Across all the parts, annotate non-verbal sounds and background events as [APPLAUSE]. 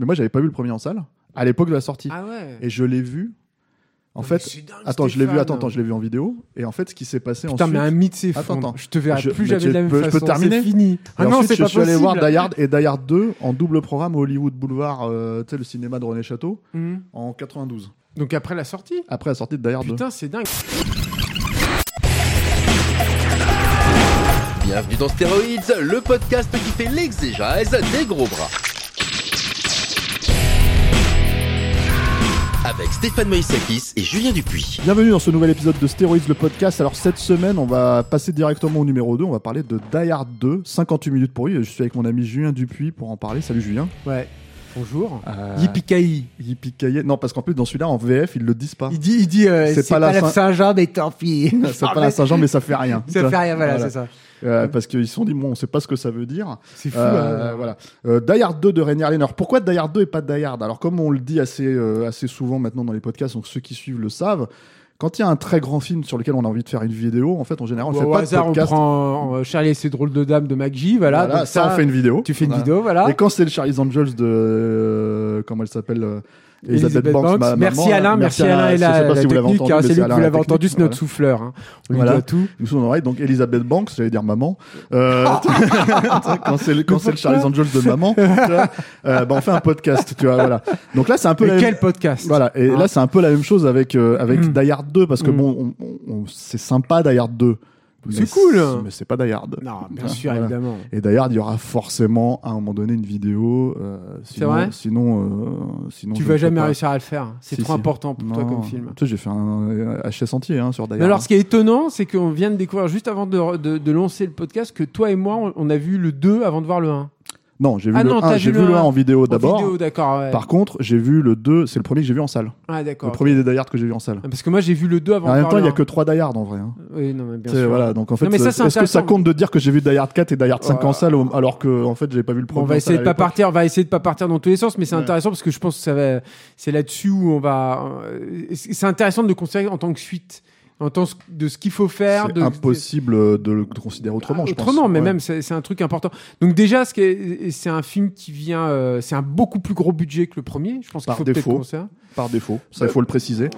Mais moi, j'avais pas vu le premier en salle à l'époque de la sortie. Ah ouais. Et je l'ai vu. En Non, mais fait, dingue, attends, je l'ai vu. Attends, attends, je l'ai vu en vidéo. Et en fait, ce qui s'est passé Putain, ensuite. mais un mythe attends. Je te verrai Je- plus mais jamais de la même peux- je peux façon. terminer C'est fini. Et Ah non, ensuite, c'est je pas suis allé voir. Die Hard et Die Hard 2 en double programme au Hollywood Boulevard, euh, tu sais, le cinéma de René Château, Mhm. en 92. Donc après la sortie. Après la sortie de Die Hard 2. Putain, c'est dingue. Bienvenue dans Stéroïdes, le podcast qui fait l'exégèse des gros bras. Avec Stéphane Moïsakis et Julien Dupuis. Bienvenue dans ce nouvel épisode de Stéroïdes le podcast. Alors cette semaine, on va passer directement au numéro 2. On va parler de Die Hard 2, 58 minutes pour lui. Je suis avec mon ami Julien Dupuis pour en parler. Salut Julien. Ouais. Bonjour. Euh, Yippee Yippee Non, parce qu'en plus dans celui-là en VF, ils le disent pas. Il dit, il dit, euh, C'est pas pas, la la Saint- Saint-Jean, mais tant pis. [LAUGHS] C'est pas la Saint-Jean, mais ça fait rien. Ça fait rien, voilà, c'est ça. Euh, parce qu'ils se sont dit, bon, on sait pas ce que ça veut dire. C'est fou. Euh, hein. voilà. Euh, Die Hard 2 de Rainier Lehner. Pourquoi Die Hard 2 et pas Die Hard? Alors, comme on le dit assez, euh, assez souvent maintenant dans les podcasts, donc ceux qui suivent le savent, quand il y a un très grand film sur lequel on a envie de faire une vidéo, en fait, en général, on Ou fait au pas hasard, de on podcast. prend euh, Charlie et ses drôles de dames de McGee, voilà. Voilà, donc ça, on fait une vidéo. Tu fais une Voilà. vidéo, voilà. Et quand c'est le Charlie's Angels de. euh, comment elle s'appelle euh, Elisabeth Banks. ma merci maman, Alain, merci Alain et la, la si vous l'avez technique, entendu, hein, mais c'est lui que vous la l'avez entendu, c'est notre voilà. souffleur. hein. On lui Voilà. doit tout. Nous sommes donc Elisabeth Banks, j'allais dire maman. Euh, [LAUGHS] quand c'est le, quand c'est le Charlie's Angels de maman, euh, bah on fait un podcast, tu vois, voilà. Donc là, c'est un peu Mais même- quel podcast Voilà, et Hein là c'est un peu la même chose avec euh, avec Mm. Die Hard 2 parce que Mm. bon, on- on- on- c'est sympa Die Hard 2. C'est mais cool. Mais c'est pas Die Hard. Non, [LAUGHS] bien sûr, Voilà. évidemment. Et d'ailleurs, il y aura forcément à un moment donné une vidéo. euh, sinon, vrai sinon, euh, sinon, Tu vas jamais pas. réussir à le faire. C'est Si, trop si. important pour toi comme film. Tu sais, j'ai fait un HS entier hein, sur Die Mais Hard. alors, ce qui est étonnant, c'est qu'on vient de découvrir juste avant de, de- de lancer le podcast que toi et moi, on, on a vu le 2 avant de voir le 1. Non, j'ai vu Ah le non, 1, t'as j'ai vu vu le le 1 un. en vidéo d'abord. ouais. Par contre, j'ai vu le 2, c'est le premier que j'ai vu en salle. Ah, Le premier des Die Hard que j'ai vu en salle. Parce que moi, j'ai vu le 2 avant en même temps, il le y a 1. que 3 Die Hard en vrai. hein. Oui, non, mais bien sûr. Voilà, donc en fait, est-ce que ça compte de dire que j'ai vu Die Hard 4 et Die Hard 5 en salle alors que en fait, j'avais pas vu le premier on va essayer de pas partir, on va essayer de pas partir dans tous les sens, mais c'est Ouais. intéressant parce que je pense que ça va, c'est là-dessus où on va, euh, c'est intéressant de le considérer en tant que suite, en tant de ce qu'il faut faire, C'est impossible de le considérer autrement, je pense. Autrement, mais Ouais. même c'est un truc important. Donc déjà, ce c'est un film qui vient, euh, c'est un beaucoup plus gros budget que le premier. Je pense qu'il faut peut-être défaut. Par défaut. Ça, il faut le préciser.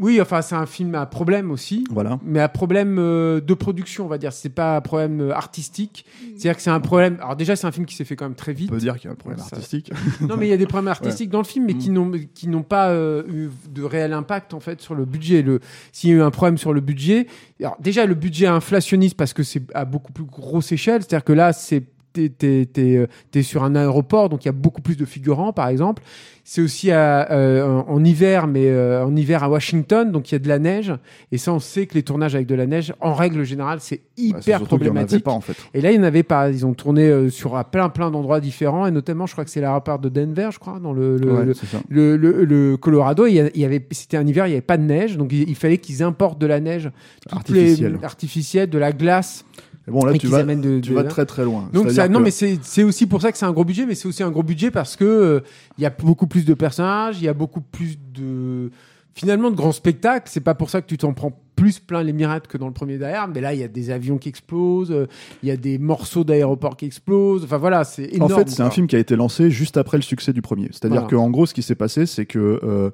Oui, enfin c'est un film à problème aussi. Voilà. Mais à problème euh, de production, on va dire. C'est pas un problème euh, artistique. C'est-à-dire que c'est un problème. Alors déjà, c'est un film qui s'est fait quand même très On vite. peut dire qu'il y a un problème Ça- artistique. [LAUGHS] Non, mais il y a des problèmes artistiques dans le film, mais qui n'ont qui n'ont pas euh, eu de réel impact en fait sur le budget. Le s'il y a eu un problème sur le budget, alors déjà le budget inflationniste parce que c'est à beaucoup plus grosse échelle, c'est-à-dire que là c'est T'es, t'es, euh, sur un aéroport, donc il y a beaucoup plus de figurants, par exemple. C'est aussi à, euh, en, en hiver, mais euh, en hiver à Washington, donc il y a de la neige. Et ça, on sait que les tournages avec de la neige, en règle générale, c'est Bah, hyper problématique. pas en fait. Et là, il n'y en avait pas. Ils ont tourné euh, sur à plein plein d'endroits différents, et notamment, je crois que c'est l'aéroport de Denver, je crois, dans le, le, Ouais, le, c'est ça. le- le- le Colorado. Il y, avait, c'était un hiver, il n'y avait pas de neige, donc il, il fallait qu'ils importent de la neige toutes Artificielle. les, artificielle, de la glace, Mais bon, là, et tu vas, de, tu de- vas très très loin. donc ça, non, que- mais c'est c'est aussi pour ça que c'est un gros budget, mais c'est aussi un gros budget parce que euh, il y a beaucoup plus de personnages, il y a beaucoup plus de finalement de grands spectacles. C'est pas pour ça que tu t'en prends plus plein les mirettes que dans le premier d'ailleurs, mais là il y a des avions qui explosent, euh, il y a des morceaux d'aéroport qui explosent. Enfin voilà, c'est En énorme. fait, c'est un film qui a été lancé juste après le succès du premier. C'est-à-dire Voilà. qu'en gros, ce qui s'est passé, c'est que euh,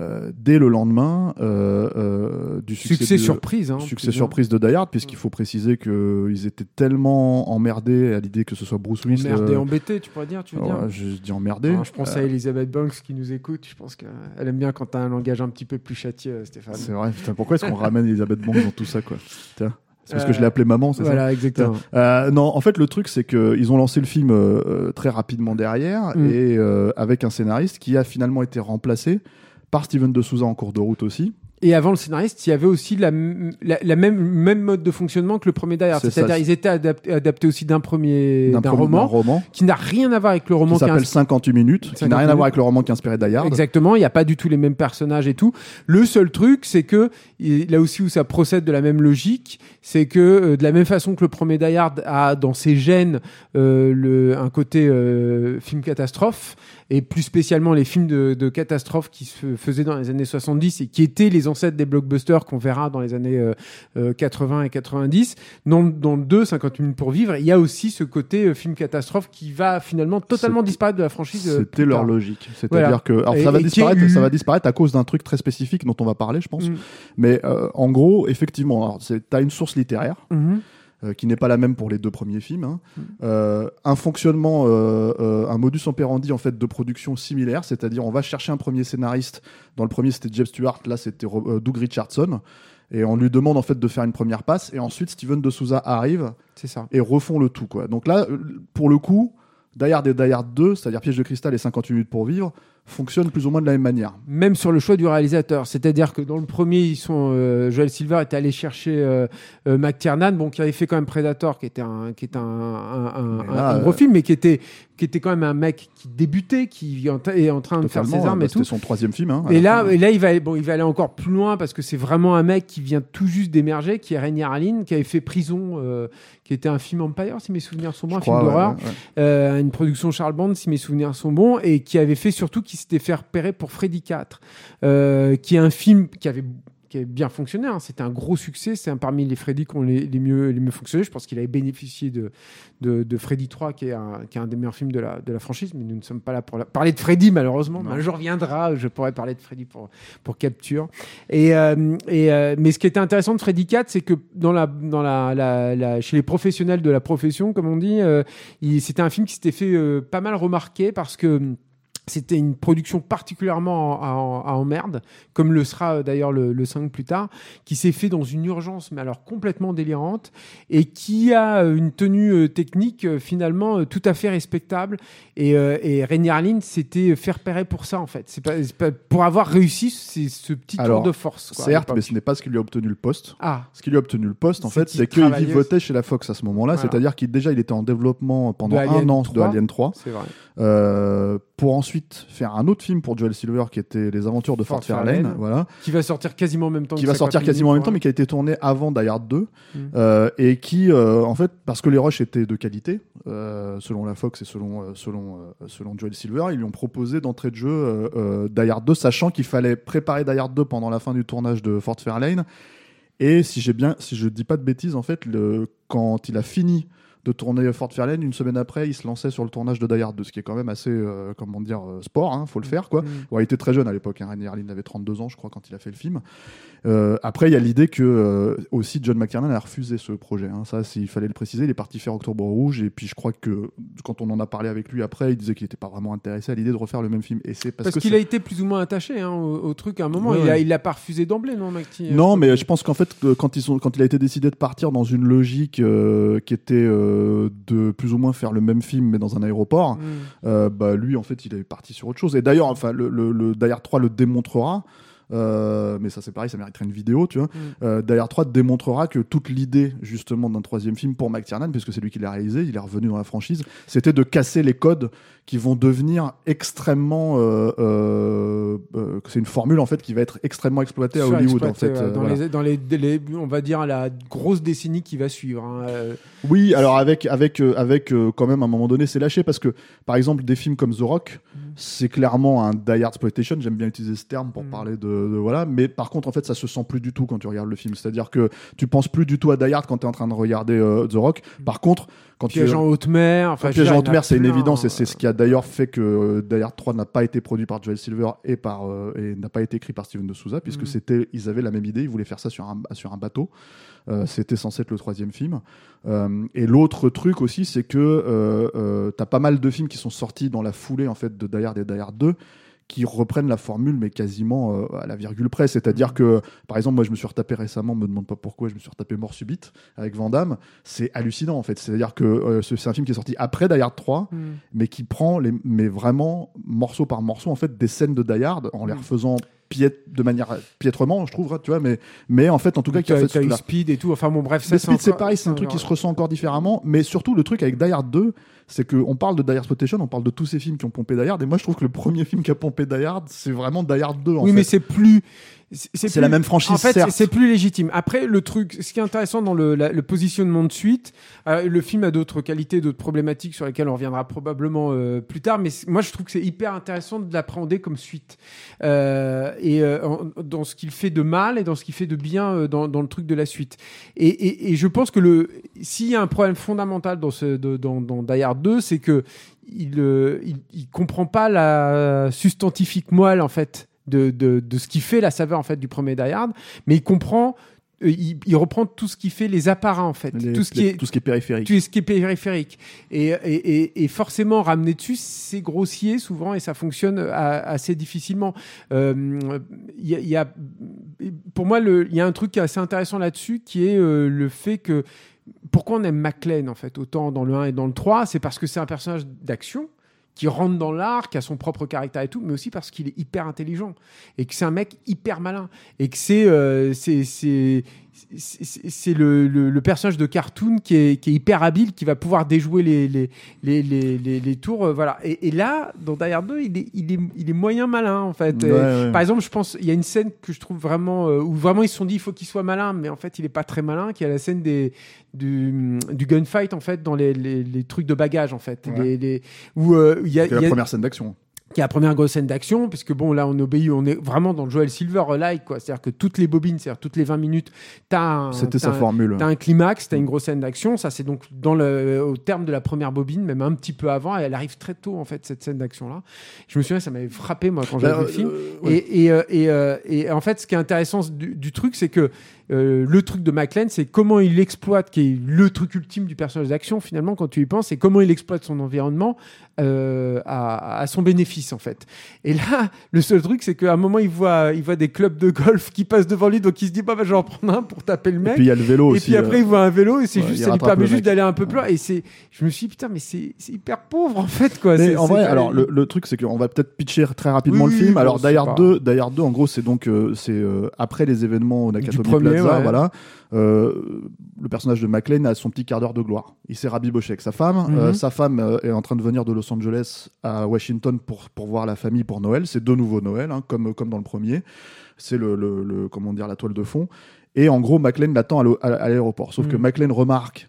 euh, dès le lendemain euh, euh, du succès, succès du- surprise. Hein, succès surprise de Die Hard, puisqu'il faut préciser qu'ils étaient tellement emmerdés à l'idée que ce soit Bruce Willis. Emmerdé, euh, embêté, tu pourrais dire, tu veux dire. ouais, je dis emmerdé. Alors, je pense à Elisabeth Banks qui nous écoute. Je pense qu'elle aime bien quand t'as un langage un petit peu plus châtié, euh, Stéphane. C'est vrai. Putain, pourquoi est-ce qu'on ramène Elisabeth Banks dans tout ça, quoi Tiens. C'est parce que je l'ai appelée maman, c'est ça Voilà, exactement. Euh, non, en fait, le truc, c'est qu'ils ont lancé le film euh, très rapidement derrière Mm. et euh, avec un scénariste qui a finalement été remplacé par Steven de Souza en cours de route aussi. Et avant le scénariste, il y avait aussi la, la, la même, même mode de fonctionnement que le premier Die C'est-à-dire, ils étaient adaptés, adaptés aussi d'un premier, d'un roman, roman qui n'a rien à voir avec le roman qui s'appelle ins- 58 minutes, qui 58 n'a rien à voir avec le roman qui a inspiré Die Hard. Exactement, il n'y a pas du tout les mêmes personnages et tout. Le seul truc, c'est que là aussi où ça procède de la même logique, c'est que euh, de la même façon que le premier Die Hard a dans ses gènes euh, le, un côté euh, film catastrophe et plus spécialement les films de, de catastrophe qui se faisaient dans les années 70 et qui étaient les ancêtres des blockbusters qu'on verra dans les années euh, euh, 80 et 90. Dans, dans le 2, 50 minutes pour vivre, il y a aussi ce côté euh, film catastrophe qui va finalement totalement disparaître de la franchise. euh, C'était leur logique. C'est-à-dire Voilà. que alors ça va disparaître, eu- ça va disparaître à cause d'un truc très spécifique dont on va parler, je pense. Mm. Mais euh, en gros, effectivement, c'est t'as une source littéraire Mhm. Euh, qui n'est pas la même pour les deux premiers films. hein. Mm. Euh, un fonctionnement, euh, un modus operandi en fait de production similaire, c'est-à-dire on va chercher un premier scénariste. Dans le premier c'était Jeff Stewart, là c'était Doug Richardson, et on lui demande en fait de faire une première passe, et ensuite Steven de Souza arrive ça. et refont le tout quoi. Donc là, pour le coup, Die Hard et Die Hard 2, c'est-à-dire Piège de cristal et 58 minutes pour vivre, fonctionnent plus ou moins de la même manière. même sur le choix du réalisateur. C'est-à-dire que dans le premier, ils sont, euh, Joel Silver était allé chercher euh, euh, McTiernan, bon, qui avait fait quand même Predator, qui était un, qui était un, un, un- Mais là, un gros euh, film, mais qui était, qui était quand même un mec qui débutait, qui est en train de faire ses armes bah, et tout. C'était son troisième film. hein, Et là, et là, il va, aller- bon, il va aller encore plus loin parce que c'est vraiment un mec qui vient tout juste d'émerger, qui est Rainier Harlin, qui avait fait Prison, euh, qui était un film Empire, si mes souvenirs sont bons, Je un film crois, d'horreur, ouais, ouais. euh, une production Charles Band, si mes souvenirs sont bons, et qui avait fait surtout, qui s'était fait repérer pour Freddy 4, euh, qui est un film qui avait qui avait bien fonctionné. hein. C'était un gros succès. C'est un parmi les Freddy qui ont les, les mieux, les mieux fonctionné. Je pense qu'il avait bénéficié de, de, de Freddy 3, qui est, un, qui est un des meilleurs films de la, de la franchise. Mais nous ne sommes pas là pour la- parler de Freddy, malheureusement. Un jour viendra, je pourrais parler de Freddy pour, pour Capture. Et, euh, et, euh, mais ce qui était intéressant de Freddy 4, c'est que dans la, dans la, chez les professionnels de la profession, comme on dit, euh, c'était un film qui s'était fait pas mal remarquer parce que c'était une production particulièrement en, en- en merde, comme le sera euh, d'ailleurs le, le 5 plus tard, qui s'est fait dans une urgence, mais alors complètement délirante, et qui a euh, une tenue euh, technique finalement tout à fait respectable. Et, et Rainier s'était fait repérer pour ça, en fait. C'est pas, pour avoir réussi c'est ce petit Alors, tour de force. quoi, à Certes, mais ce n'est pas ce qui lui a obtenu le poste. Ah, Ce qui lui a obtenu le poste, en C'est fait, c'est qu'il travaillait vivotait chez la Fox à ce moment-là. Voilà. C'est-à-dire qu'il déjà, il était en développement pendant un an 3. de Alien 3, c'est vrai. euh, pour ensuite faire un autre film pour Joel Silver qui était Les Aventures de Fort, Fort Fairlane, Fairlane. voilà, Qui va sortir quasiment en même temps qui va 50 sortir quasiment en même temps, mais qui a été tourné avant Die Hard 2, Mm. euh, et qui, euh, en fait, parce que les rushs étaient de qualité, euh, selon la Fox et selon, selon, selon Joel Silver, ils lui ont proposé d'entrée de jeu Die Hard 2, sachant qu'il fallait préparer Die Hard 2 pendant la fin du tournage de Fort Fairlane. Et si j'ai bien, si je dis pas de bêtises, en fait, le, quand il a fini de tourner Fort Fairlane, une semaine après, il se lançait sur le tournage de Die Hard 2, ce qui est quand même assez, euh, comment dire, euh, sport, hein, faut le faire, quoi. Mm. Bon, il était très jeune à l'époque, hein. Harlin avait 32 ans, je crois, quand il a fait le film. Euh, après, il y a l'idée que euh, aussi John McTiernan a refusé ce projet. hein. Ça, s'il fallait le préciser, il est parti faire Octobre Rouge, et puis je crois que quand on en a parlé avec lui après, il disait qu'il n'était pas vraiment intéressé à l'idée de refaire le même film. Et c'est parce, qu'il a été plus ou moins attaché hein, au, au truc à un moment. Ouais, il, ouais. il l'a pas refusé d'emblée, non, Macti Non, mais je pense qu'en fait, quand, ils sont, quand il a été décidé de partir dans une logique euh, qui était euh, de plus ou moins faire le même film, mais dans un aéroport, Mm. euh, bah, lui, en fait, il est parti sur autre chose. Et d'ailleurs, enfin, le, le, le Die Hard 3 le démontrera. Euh, mais ça c'est pareil, ça mériterait une vidéo, tu vois. Mm. Die Hard 3 démontrera que toute l'idée justement d'un troisième film pour McTiernan, puisque c'est lui qui l'a réalisé, il est revenu dans la franchise, c'était de casser les codes qui vont devenir extrêmement. Euh, euh, c'est une formule en fait qui va être extrêmement exploitée à Hollywood en fait. dans, voilà. les, dans les, les- on va dire la grosse décennie qui va suivre. hein, Oui, alors avec avec avec quand même à un moment donné c'est lâché parce que par exemple des films comme The Rock, c'est clairement un die hard exploitation. J'aime bien utiliser ce terme pour Mm. parler de, de- voilà, mais par contre en fait ça se sent plus du tout quand tu regardes le film. C'est-à-dire que tu penses plus du tout à Die Hard quand tu es en train de regarder euh, The Rock. Par contre quand tu Piège en haute mer. Enfin, Piège en haute mer, c'est une évidence et euh, c'est ce qui a d'ailleurs fait que euh, Die Hard 3 n'a pas été produit par Joel Silver et par euh, et n'a pas été écrit par Steven de Souza puisque Mhm. c'était ils avaient la même idée, ils voulaient faire ça sur un sur un bateau. Euh, c'était censé être le troisième film. Euh, et l'autre truc aussi, c'est que euh, t'as pas mal de films qui sont sortis dans la foulée en fait de Die Hard et Die Hard 2 qui reprennent la formule mais quasiment euh, à la virgule près. C'est-à-dire que, par exemple, moi je me suis retapé récemment, me demande pas pourquoi, je me suis retapé Mort Subite avec Van Damme. C'est hallucinant en fait. C'est-à-dire que euh, ce- c'est un film qui est sorti après Die Hard 3 mm. mais qui prend les, mais vraiment morceau par morceau en fait des scènes de Die Hard en les Mm. Refaisant de manière piètrement, je trouve, tu vois, mais, mais en fait, en tout cas, qui a fait Speed et tout. Enfin bon, bref, ça, Speed, c'est pareil, c'est un truc qui se ressent encore différemment, mais surtout le truc avec Die Hard 2, c'est qu'on parle de Die Hard Spotation, on parle de tous ces films qui ont pompé Die Hard, et moi je trouve que le premier film qui a pompé Die Hard, c'est vraiment Die Hard 2. En oui, mais c'est plus c'est la même franchise. En fait, c'est plus légitime. Après, le truc, ce qui est intéressant dans le, le positionnement de suite, euh, le film a d'autres qualités, d'autres problématiques sur lesquelles on reviendra probablement euh, plus tard. Mais moi, je trouve que c'est hyper intéressant de l'appréhender comme suite euh, et euh, dans ce qu'il fait de mal et dans ce qu'il fait de bien euh, dans, dans, le truc de la suite. Et, et, et je pense que le s'il y a un problème fondamental dans ce de, dans, dans Die Hard 2, c'est que il, il, il comprend pas la substantifique moelle en fait de, de, de ce qui fait la saveur en fait du premier Die Hard, mais il comprend euh, il, il, reprend tout ce qui fait les apparats en fait, tout ce qui est tout ce qui est périphérique, tout ce qui est périphérique, et, et, et, forcément ramener dessus c'est grossier souvent et ça fonctionne assez difficilement. Euh, il y, a, pour moi il y a un truc assez intéressant là-dessus qui est euh, le fait que pourquoi on aime McLean en fait autant dans le 1 et dans le 3, c'est parce que c'est un personnage d'action qui rentre dans l'art, qui a son propre caractère et tout, mais aussi parce qu'il est hyper intelligent et que c'est un mec hyper malin et que c'est euh, c'est c'est le, le, personnage de cartoon qui est, qui est, hyper habile, qui va pouvoir déjouer les, les, les, les, les tours. Euh, voilà. Et, et, là, dans Die 2, il est, il, est, il est moyen malin, en fait. Par exemple, je pense, il y a une scène que je trouve vraiment, euh, où vraiment ils se sont dit, il faut qu'il soit malin, mais en fait, il est pas très malin, qui est la scène des, du, du gunfight, en fait, dans les, trucs de bagage, en fait. Les, où, euh, il y a, y a la première scène d'action qui est la première grosse scène d'action, puisque bon, là, on obéit, on est vraiment dans le Joel Silver-like, quoi. C'est-à-dire que toutes les bobines, c'est-à-dire toutes les 20 minutes, t'as un, C'était sa formule. T'as un climax, t'as une grosse scène d'action. Ça, c'est donc dans le, au terme de la première bobine, même un petit peu avant, et elle arrive très tôt, en fait, cette scène d'action-là. Je me souviens, ça m'avait frappé, moi, quand j'avais vu le film. Euh, et, et, euh, et, euh, et, en fait, ce qui est intéressant du, du truc, c'est que euh, le truc de McLean, c'est comment il exploite, qui est le truc ultime du personnage d'action finalement quand tu y penses, c'est comment il exploite son environnement euh, à, son bénéfice en fait. Et là, le seul truc, c'est qu'à un moment, il voit, il voit des clubs de golf qui passent devant lui, donc il se dit, bah, bah je vais en prendre un pour taper le mec. Et puis il y a le vélo Et puis après, euh, il voit un vélo et c'est juste, ça lui permet juste d'aller un peu plus loin. Et c'est, je me suis dit, putain, mais c'est hyper pauvre en fait quoi. en vrai, alors le, truc, c'est qu'on va peut-être pitcher très rapidement le film. alors Die Hard 2, Die 2, en gros, c'est donc c'est après les événements au Voilà. Euh, le personnage de McLean a son petit quart d'heure de gloire. Il s'est rabiboché avec sa femme. Euh, mhm. sa femme euh, est en train de venir de Los Angeles à Washington pour, pour voir la famille pour Noël. C'est de nouveau Noël, hein, comme, comme dans le premier. C'est le, le, comment dire, la toile de fond. Et en gros, McLean l'attend à l'aéroport. Sauf que mhm. McLean remarque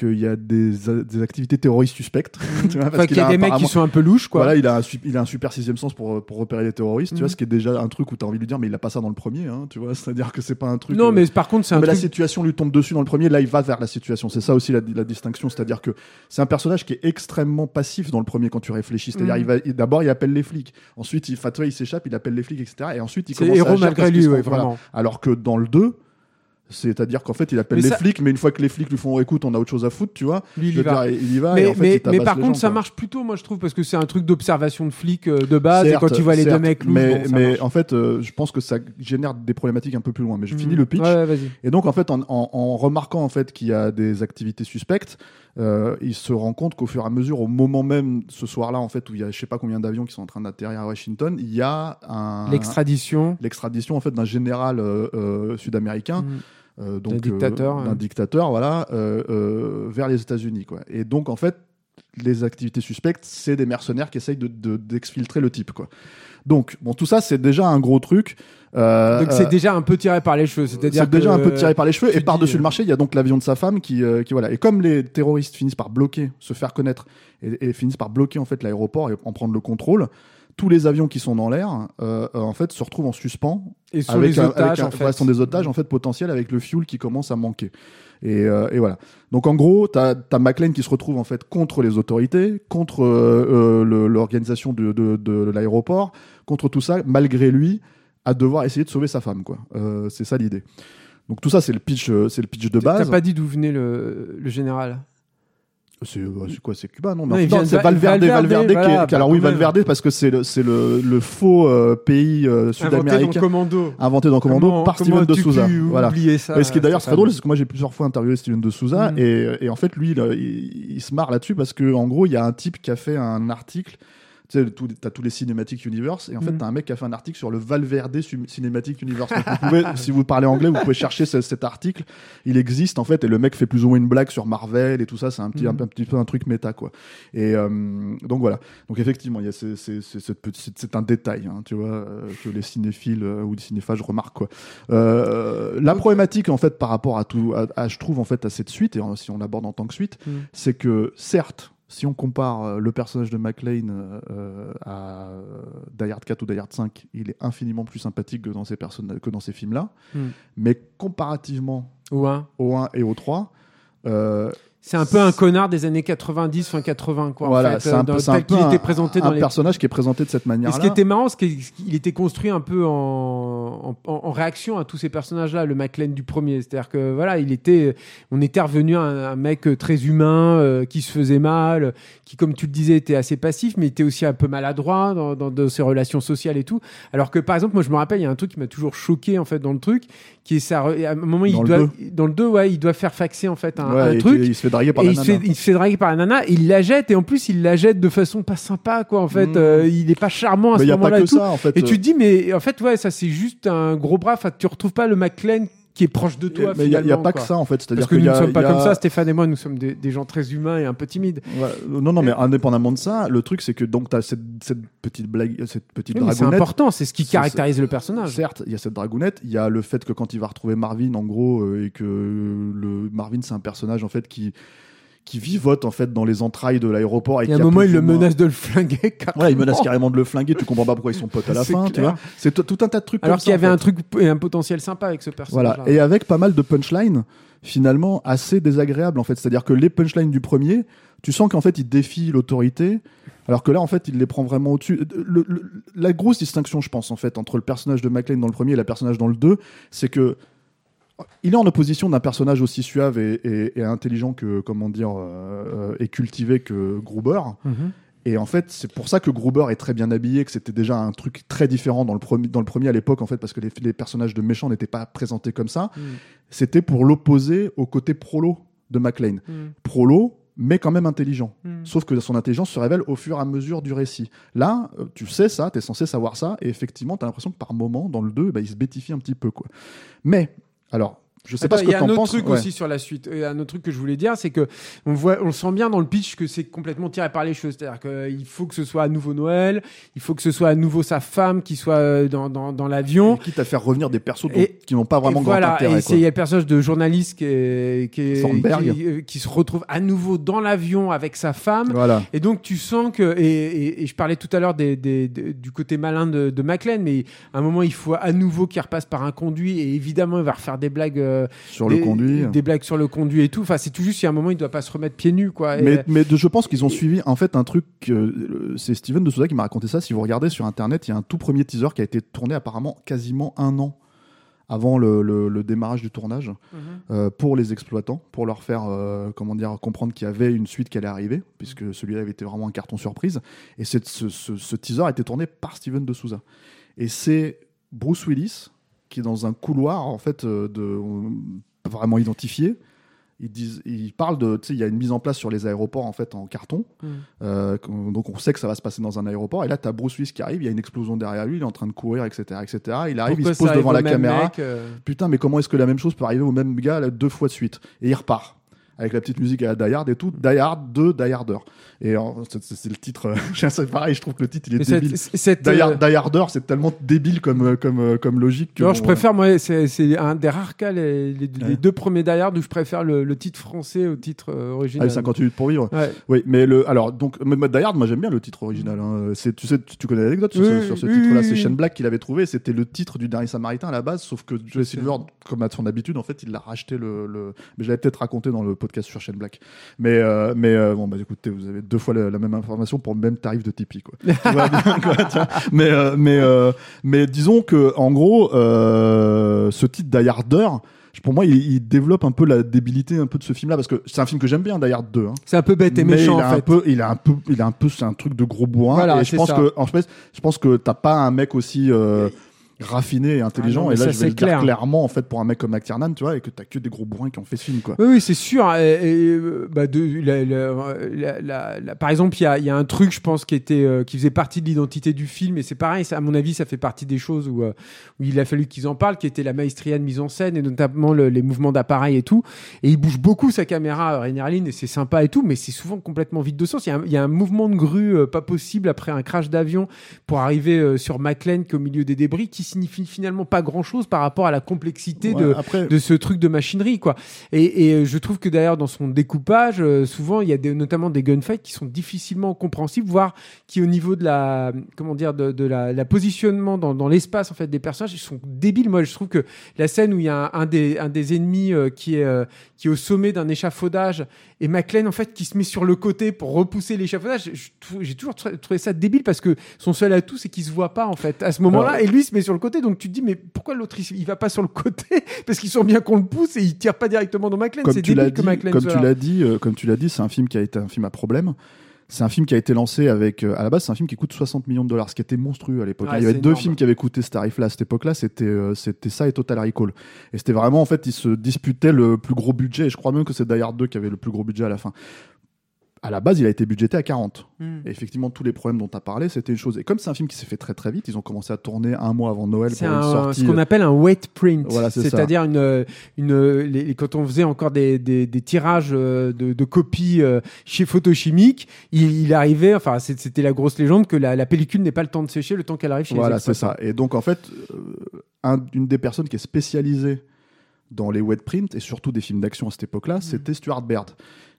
qu'il y a des, des, activités terroristes suspectes. [LAUGHS] tu vois, parce qu'il y a, des mecs qui sont un peu louches, quoi. Voilà, il a un, il a un super sixième sens pour, pour repérer les terroristes, tu vois, mhm. ce qui est déjà un truc où tu as envie de lui dire, mais il a pas ça dans le premier, hein, tu vois, [LAUGHS] c'est-à-dire que c'est pas un truc. Non, euh, mais par contre, c'est un mais la situation lui tombe dessus dans le premier, là, il va vers la situation. C'est ça aussi la, la distinction, c'est-à-dire que c'est un personnage qui est extrêmement passif dans le premier quand tu réfléchis. C'est-à-dire, mhm. il va, d'abord, il appelle les flics. Ensuite, il, fatwa, il s'échappe, il appelle les flics, etc. Et ensuite, il commence héros à malgré lui, vraiment. Alors que dans le 2, c'est-à-dire qu'en fait, il appelle les flics, mais une fois que les flics lui font écoute, on a autre chose à foutre, tu vois. Lui, il, y va. il y va. Mais, et en fait, mais, par contre, ça marche plutôt, moi, je trouve, parce que c'est un truc d'observation de flics euh, de base. et quand tu vois les deux mecs Mais, mais en fait, euh, je pense que ça génère des problématiques un peu plus loin. Mais je finis le pitch. Ouais, et donc, en fait, en, en, en remarquant en fait qu'il y a des activités suspectes, euh, il se rend compte qu'au fur et à mesure, au moment même, ce soir-là, en fait, où il y a je sais pas combien d'avions qui sont en train d'atterrir à Washington, il y a un l'extradition, l'extradition en fait d'un général sud-américain. Mm. Euh, donc, d'un dictateur, d'un dictateur, voilà, vers les États-Unis, quoi. Et donc, en fait, les activités suspectes, c'est des mercenaires qui essayent de, d'exfiltrer le type, quoi. Donc, bon, tout ça, c'est déjà un gros truc. Euh, donc c'est déjà un peu tiré par les cheveux, c'est-à-dire c'est déjà un peu tiré par les cheveux. Et par-dessus le marché, il y a donc l'avion de sa femme qui, euh, qui voilà. Et comme les terroristes finissent par bloquer, se faire connaître et, finissent par bloquer en fait l'aéroport et en prendre le contrôle, tous les avions qui sont dans l'air, euh, en fait, se retrouvent en suspens. Et sont avec, otages, en fait. sont des otages en fait potentiels avec le fuel qui commence à manquer. Et, et voilà. Donc en gros, t'as as McLean qui se retrouve en fait contre les autorités, contre l'organisation de, de, de l'aéroport, contre tout ça, malgré lui à devoir essayer de sauver sa femme, quoi. Euh, c'est ça l'idée. Donc tout ça, c'est le pitch, euh, c'est le pitch de base. T'as pas dit d'où venait le, le général? C'est quoi c'est Cuba non, mais c'est Valverde Valverde, qui, alors oui Valverde parce que c'est le c'est le, le faux euh, pays sud-américain inventé dans Commando. inventé dans Commando par Steven de Souza. voilà. ça, et ce qui est d'ailleurs très drôle c'est que moi j'ai plusieurs fois interviewé Steven de Souza mm. et, et en fait lui il, il, se marre là-dessus parce que en gros il y a un type qui a fait un article tu sais, tout, t'as tous les Cinematic Universe, et en fait, Mm. t'as un mec qui a fait un article sur le Valverde Cinematic Universe. Donc, vous pouvez, [LAUGHS] si vous parlez anglais, vous pouvez chercher ce- cet article. Il existe, en fait, et le mec fait plus ou moins une blague sur Marvel et tout ça. C'est un petit, Mm. un, un petit peu un truc méta, quoi. Et euh, donc voilà. Donc effectivement, c'est un détail, hein, tu vois, euh, que les cinéphiles euh, ou les cinéphages remarquent, quoi. La problématique, en fait, par rapport à tout, à, à- je trouve, en fait, à cette suite, et si on l'aborde en tant que suite, Mm. c'est que certes, si on compare euh, le personnage de McLean euh, euh, à Die Hard 4 ou Die Hard 5, il est infiniment plus sympathique que dans ces, personnes, que dans ces films-là. Mm. Mais comparativement au 1 et au 3, euh, C'est un peu un connard des années 90, fin 80, quoi. en voilà, fait, c'est un, peu, c'est un tel qu'il peu était un- présenté un dans les personnage qui est présenté de cette Et manière-là. ce qui était marrant, c'est qu'il était construit un peu en, en, en réaction à tous ces personnages-là, le McLean du premier. C'est-à-dire que voilà, il était, on était revenu à un, mec très humain, euh, qui se faisait mal, qui, comme tu le disais, était assez passif, mais était aussi un peu maladroit dans, dans, dans ses relations sociales et tout. Alors que par exemple, moi je me rappelle, il y a un truc qui m'a toujours choqué en fait dans le truc, qui est ça. À un moment, il Dans le doit, deux. dans le 2, ouais, il doit faire faxer en fait un, Ouais, truc. Il se fait draguer par Et la il se, fait, nana. il se fait draguer par la nana, il la jette, et en plus il la jette de façon pas sympa, quoi. En fait, Mm. Euh, il est pas charmant à Mais ce moment-là et tout. ça, en fait. Et tu te dis, mais en fait, ouais, ça c'est juste un gros bras. Enfin, tu retrouves pas le McLean qui est proche de toi. mais il n'y a, pas quoi. que ça, en fait. C'est-à-dire Parce que nous ne sommes pas a- comme ça, Stéphane et moi, nous sommes des, des gens très humains et un peu timides. Ouais, euh, non, non, mais indépendamment de ça, le truc, c'est que donc, tu as cette, cette petite blague, cette petite Oui, c'est important, c'est ce qui caractérise le personnage. Certes, il y a cette dragounette, il y a le fait que quand il va retrouver Marvin, en gros, euh, et que le Marvin, c'est un personnage en fait qui qui vivote en fait dans les entrailles de l'aéroport. Et qui un moment, il le menace de le flinguer. [LAUGHS] carrément. Ouais, il menace carrément de le flinguer. Tu comprends pas pourquoi ils sont potes à la fin, tu vois. C'est tout un tas de trucs. Alors qu'il y avait en un truc et un potentiel sympa avec ce personnage. Voilà. Et avec pas mal de punchlines, finalement, assez désagréables, en fait. C'est-à-dire que les punchlines du premier, tu sens qu'en fait, il défie l'autorité, alors que là, en fait, il les prend vraiment au-dessus. Le- le- la grosse distinction, je pense, en fait, entre le personnage de McLean dans le premier et le personnage dans le 2, c'est que il est en opposition d'un personnage aussi suave et, et- et intelligent que, comment dire, euh, euh, et cultivé que Gruber. Et en fait, c'est pour ça que Gruber est très bien habillé, que c'était déjà un truc très différent dans le premier, dans le premier à l'époque, en fait, parce que les, les personnages de méchants n'étaient pas présentés comme ça. Mm. C'était pour l'opposer au côté prolo de McLean. Mm. Prolo, mais quand même intelligent. Mm. Sauf que son intelligence se révèle au fur et à mesure du récit. Là, euh, tu sais ça, tu es censé savoir ça, et effectivement, tu as l'impression que par moment, dans le 2, bah, il se bêtifie un petit peu. quoi. Mais, alors, je sais Attends, pas ce il y a un autre penses. truc ouais. aussi sur la suite. Il y a un autre truc que je voulais dire, c'est que on voit, on sent bien dans le pitch que c'est complètement tiré par les cheveux. C'est-à-dire qu'il faut que ce soit à nouveau Noël, il faut que ce soit à nouveau sa femme qui soit euh, dans, dans, dans l'avion. Quitte à faire revenir des persos Et- qui n'ont pas vraiment et grand voilà, intérêt. et il y a le personnage de journaliste qui, est, qui, est- Sandberg. qui, euh, qui se retrouve à nouveau dans l'avion avec sa femme. Voilà. Et donc tu sens que et, et- et je parlais tout à l'heure des, des- des- du côté malin de, de McLean, mais à un moment il faut à nouveau qu'il repasse par un conduit et évidemment il va refaire des blagues euh, Sur des, le conduit. des blagues sur le conduit et tout. Enfin c'est tout juste il y a un moment il doit pas se remettre pieds nus quoi. Et- Mais, mais de- je pense qu'ils ont suivi en fait un truc. euh, c'est Steven de Souza qui m'a raconté ça. Si vous regardez sur internet, il y a un tout premier teaser qui a été tourné apparemment quasiment un an avant le, le- le démarrage du tournage Mhm. euh, pour les exploitants, pour leur faire euh, comment dire comprendre qu'il y avait une suite qui allait arriver, puisque celui-là avait été vraiment un carton surprise. Et ce- ce teaser a été tourné par Steven de Souza. Et c'est Bruce Willis qui est dans un couloir en fait euh, de vraiment identifié. Ils disent, ils parlent de, tu sais, il y a une mise en place sur les aéroports en fait en carton. Mhm. Euh, donc on sait que ça va se passer dans un aéroport. Et là, tu as Bruce Willis qui arrive, il y a une explosion derrière lui, il est en train de courir, etc., etc. Il arrive, Pourquoi il se pose devant la caméra. mec, euh, Putain, mais comment est-ce que la même chose peut arriver au même gars là, deux fois de suite? Et il repart. Avec la petite musique à Die Hard et tout. Die Hard 2, Die Harder. Et c'est- le titre. euh, [LAUGHS] c'est pareil, je trouve que le titre, il est débile. Die, euh, Hard- Die Harder, c'est tellement débile comme, euh, comme, comme logique que. alors, bon, je préfère, moi, c'est un des rares cas, les, les- les Ouais. deux premiers d'ailleurs, où je préfère le, le titre français au titre euh, original. Allez, 58 minutes pour vivre. Ouais. Oui, mais le, alors, donc, Die Hard, moi j'aime bien le titre original. hein. C'est, tu sais, tu, connais l'anecdote sur, ce- Oui, sur ce oui, titre-là. C'est. Shane Black qui l'avait trouvé. C'était le titre du Dernier Samaritain à la base, sauf que Joe Silver, comme à son habitude, en fait, il l'a racheté le. le... Mais je l'avais peut-être raconté dans le podcast sur Shane Black. Mais, euh, mais euh, bon, bah écoutez, vous avez deux fois la, la même information pour le même tarif de Tipeee, quoi. [LAUGHS] Bien, quoi, mais, euh, mais, euh, mais disons que, en gros, euh, ce titre Die Harder, pour moi, il, il développe un peu la débilité un peu de ce film-là, parce que c'est un film que j'aime bien, Hard 2. Hein. C'est un peu bête et Mais méchant, il a en un fait. peu, il a un peu, il a un peu, c'est un truc de gros bourrin. Voilà, et je pense ça. que, en fait, je pense que t'as pas un mec aussi. euh, raffiné et intelligent. Ah non, et là, ça, je vais c'est le dire clair. clairement, en fait, pour un mec comme McTiernan, tu vois, et que t'as que des gros bourrins qui ont fait ce film, quoi. Oui, oui, c'est sûr. Et, et, bah, de, la- la- la- la- la- par exemple, il y a, y a un truc, je pense, qui était, euh, qui faisait partie de l'identité du film, et c'est pareil. ça, à mon avis, ça fait partie des choses où, euh, où il a fallu qu'ils en parlent, qui était la maestria de mise en scène et notamment le- les mouvements d'appareil et tout. Et il bouge beaucoup sa caméra, euh, Rainer Lin, et c'est sympa et tout, mais c'est souvent complètement vide de sens. Il y a un, il y a un mouvement de grue euh, pas possible après un crash d'avion pour arriver sur McLean, qui est au milieu des débris, qui signifie finalement pas grand chose par rapport à la complexité Ouais, de, après, de ce truc de machinerie quoi. Et, et euh, je trouve que d'ailleurs dans son découpage euh, souvent il y a des, notamment des gunfights qui sont difficilement compréhensibles voire qui au niveau de la comment dire de, de la, la positionnement dans, dans l'espace en fait des personnages ils sont débiles. Moi je trouve que la scène où il y a un, un des un des ennemis euh, qui est euh, qui est au sommet d'un échafaudage et McLean en fait qui se met sur le côté pour repousser l'échafaudage j'ai toujours tr- trouvé ça débile parce que son seul atout c'est qu'il se voit pas en fait à ce moment-là. Et lui il se met sur le côté donc tu te dis mais pourquoi l'autre il, il va pas sur le côté [LAUGHS] parce qu'ils sont bien qu'on le pousse et il tire pas directement dans McLean comme c'est tu l'as débile que dit, McLean comme tu l'as dit, euh, comme tu l'as dit, c'est un film qui a été un film à problème. C'est un film qui a été lancé avec, euh, à la base, c'est un film qui coûte 60 millions de dollars, ce qui était monstrueux à l'époque. Ouais, Il y avait deux énorme. films qui avaient coûté ce tarif-là à cette époque-là, c'était euh, c'était ça et Total Recall. Et c'était vraiment, en fait, ils se disputaient le plus gros budget. Et je crois même que c'est Die Hard 2 qui avait le plus gros budget à la fin. À la base, il a été budgété à 40. Hmm. Et effectivement, tous les problèmes dont tu as parlé, c'était une chose. Et comme c'est un film qui s'est fait très très vite, ils ont commencé à tourner un mois avant Noël C'est pour une un, sortie. ce qu'on appelle un wet print. Voilà, c'est. C'est-à-dire une, une, les- quand on faisait encore des, des, des tirages euh, de, de copies euh, chez Photochimique, il, il arrivait, enfin, c'est- c'était la grosse légende que la, la pellicule n'ait pas le temps de sécher le temps qu'elle arrive chez Voilà, les c'est exploitants. ça. Et donc, en fait, euh, un- une des personnes qui est spécialisée dans les wet prints et surtout des films d'action à cette époque-là, Mm. c'était Stuart Baird,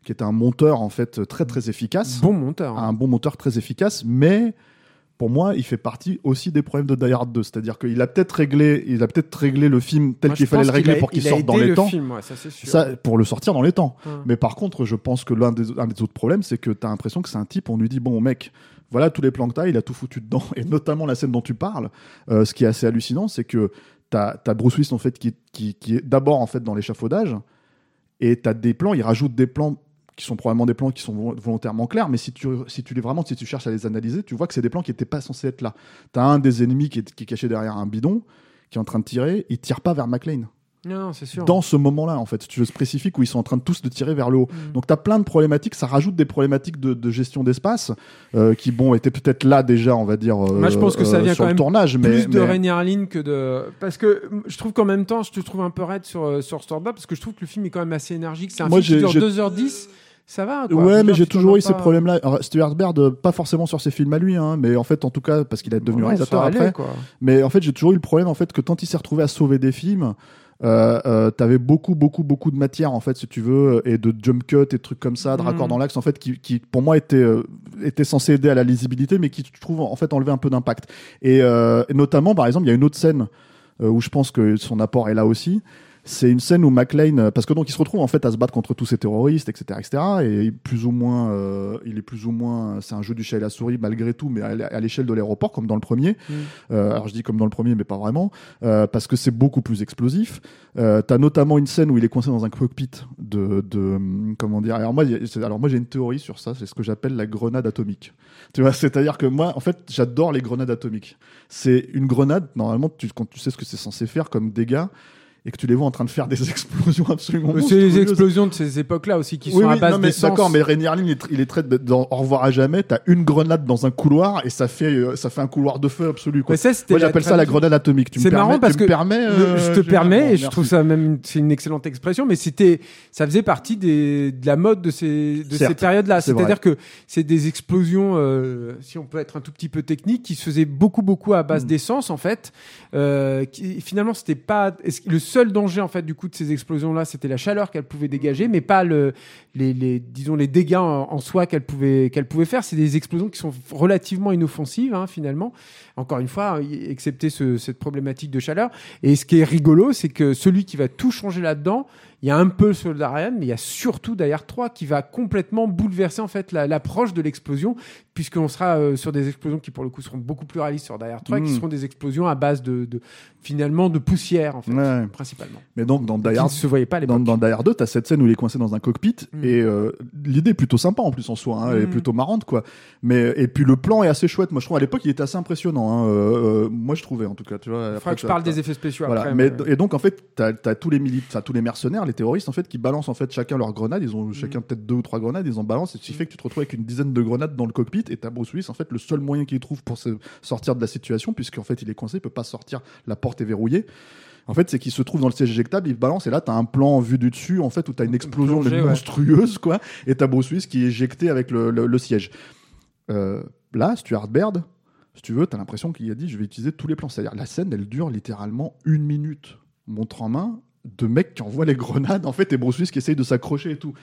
qui était un monteur en fait très très efficace, Bon monteur. hein. un bon monteur très efficace, mais pour moi, il fait partie aussi des problèmes de Die Hard 2, c'est-à-dire qu'il a peut-être réglé, il a peut-être réglé le film tel qu'il fallait le régler a- pour qu'il sorte dans les le temps. film, ouais, ça, c'est sûr. Ça, pour le sortir dans les temps. Hum. Mais par contre, je pense que l'un des, des autres problèmes, c'est que tu as l'impression que c'est un type, on lui dit, bon mec, voilà tous les plans que t'as, il a tout foutu dedans. [LAUGHS] Et notamment la scène dont tu parles, euh, ce qui est assez hallucinant, c'est que tu as, Bruce Willis en fait, qui, qui, qui est d'abord en fait dans l'échafaudage, et tu as des plans, il rajoute des plans qui sont probablement des plans qui sont vo- volontairement clairs, mais si tu, si tu les vraiment, si tu cherches à les analyser, tu vois que c'est des plans qui n'étaient pas censés être là. Tu as un des ennemis qui est, qui est caché derrière un bidon, qui est en train de tirer, il tire pas vers McLean Non, c'est sûr. dans ce moment-là, en fait, si tu veux spécifique où ils sont en train de tous de tirer vers le haut. Mm. Donc, tu as plein de problématiques, ça rajoute des problématiques de, de gestion d'espace euh, qui, bon, étaient peut-être là déjà, on va dire, euh, Moi, je pense que ça euh, vient quand même tournage, mais, plus de mais- Rainier Lynn que de parce que je trouve qu'en même temps je te trouve un peu raide sur euh, sur Story parce que je trouve que le film est quand même assez énergique c'est un Moi, film qui dure j'ai- 2h10 ça va quoi. Ouais, mais j'ai toujours eu ces problèmes-là. Stuart Baird, euh, pas forcément sur ses films à lui, hein, mais en fait, en tout cas, parce qu'il est devenu réalisateur allait, après. quoi. Mais en fait, j'ai toujours eu le problème en fait que quand il s'est retrouvé à sauver des films, euh, euh, t'avais beaucoup, beaucoup, beaucoup de matière en fait, si tu veux, et de jump cut et de trucs comme ça, de Mhm. raccords dans l'axe en fait, qui, qui pour moi était euh, était censé aider à la lisibilité, mais qui je trouve en fait enlever un peu d'impact. Et, euh, et notamment, par exemple, il y a une autre scène euh, où je pense que son apport est là aussi. C'est une scène où McLean, euh, parce que donc il se retrouve en fait à se battre contre tous ces terroristes, etc., etc. Et plus ou moins, euh, il est plus ou moins, c'est un jeu du chat et la souris malgré tout, mais à l'échelle de l'aéroport comme dans le premier. Mm. Euh, alors je dis comme dans le premier, mais pas vraiment, euh, parce que c'est beaucoup plus explosif. T'as notamment une scène où il est coincé dans un cockpit de, de hum, comment dire. Alors moi, alors moi j'ai une théorie sur ça, c'est ce que j'appelle la grenade atomique. Tu vois, c'est-à-dire que moi, en fait, j'adore les grenades atomiques. C'est une grenade. Normalement, tu, quand tu sais ce que c'est censé faire comme dégâts et que tu les vois en train de faire des [LAUGHS] explosions absolument. C'est les explosions de ces époques-là aussi qui Oui, sont à oui, base non, mais d'accord, mais Rainier Lynn, il est, tr- il est très dans Au revoir à jamais. T'as une grenade dans un couloir et ça fait, euh, ça fait un couloir de feu absolu. Quoi. Mais ça, c'était Moi, j'appelle ça la grenade atomique. C'est marrant parce que permets, je- euh, je te permets Bon, et je trouve ça même c'est une excellente expression, mais c'était ça faisait partie des, de la mode de ces de ces Certes, périodes-là. c'est C'est-à-dire que c'est des explosions, euh, si on peut être un tout petit peu technique, qui se faisaient beaucoup beaucoup à base Mm. d'essence en fait. Euh, qui, finalement, c'était pas le seul danger en fait du coup de ces explosions-là, c'était la chaleur qu'elles pouvaient dégager, mais pas le les, disons les dégâts en, soi qu'elles pouvaient faire. C'est des explosions qui sont relativement inoffensives hein, finalement. Encore une fois, y- excepté ce- cette problématique de chaleur. Et ce qui est rigolo, c'est que celui qui va tout changer là-dedans, il y a un peu le Soldat Ryan, mais il y a surtout d'ailleurs 3 qui va complètement bouleverser en fait la- l'approche de l'explosion, puisqu'on sera euh, sur des explosions qui pour le coup seront beaucoup plus réalistes sur derrière 3, qui Mm. seront des explosions à base de, de- finalement de poussière en fait. Ouais. principalement. Mais donc dans Die Hard, se voyait pas à dans, l'époque. dans Die Hard 2, t'as cette scène où il est coincé dans un cockpit Mm. et euh, l'idée est plutôt sympa en plus en soi, hein, elle est Mm. plutôt marrante quoi. Mais et puis le plan est assez chouette. Moi je trouve à l'époque il était assez impressionnant. hein, euh, moi je trouvais en tout cas, tu vois. Il après, que je parle des effets spéciaux Voilà. après. mais, mais- et donc en fait, t'as as tous les militaires, tous les mercenaires, les terroristes en fait, qui balancent en fait chacun leurs grenades. Ils ont Mm. chacun peut-être deux ou trois grenades, ils en balancent, et ce qui fait que tu te retrouves avec une dizaine de grenades dans le cockpit. Et t'as Bruce Willis en fait le seul moyen qu'il trouve pour se sortir de la situation, puisqu'en fait il est coincé, il peut pas sortir, la porte est verrouillée. En fait, c'est qu'il se trouve dans le siège éjectable, il balance, et là, t'as un plan en vue du dessus, en fait, où t'as une explosion ouais. monstrueuse, quoi, et t'as Bruce Willis qui est éjecté avec le, le- le siège. Euh, là, Stuart Baird, si tu veux, t'as l'impression qu'il a dit, je vais utiliser tous les plans. C'est-à-dire, la scène, elle dure littéralement une minute, montre en main, de mecs qui envoient les grenades, en fait, et Bruce Willis qui essaye de s'accrocher et tout.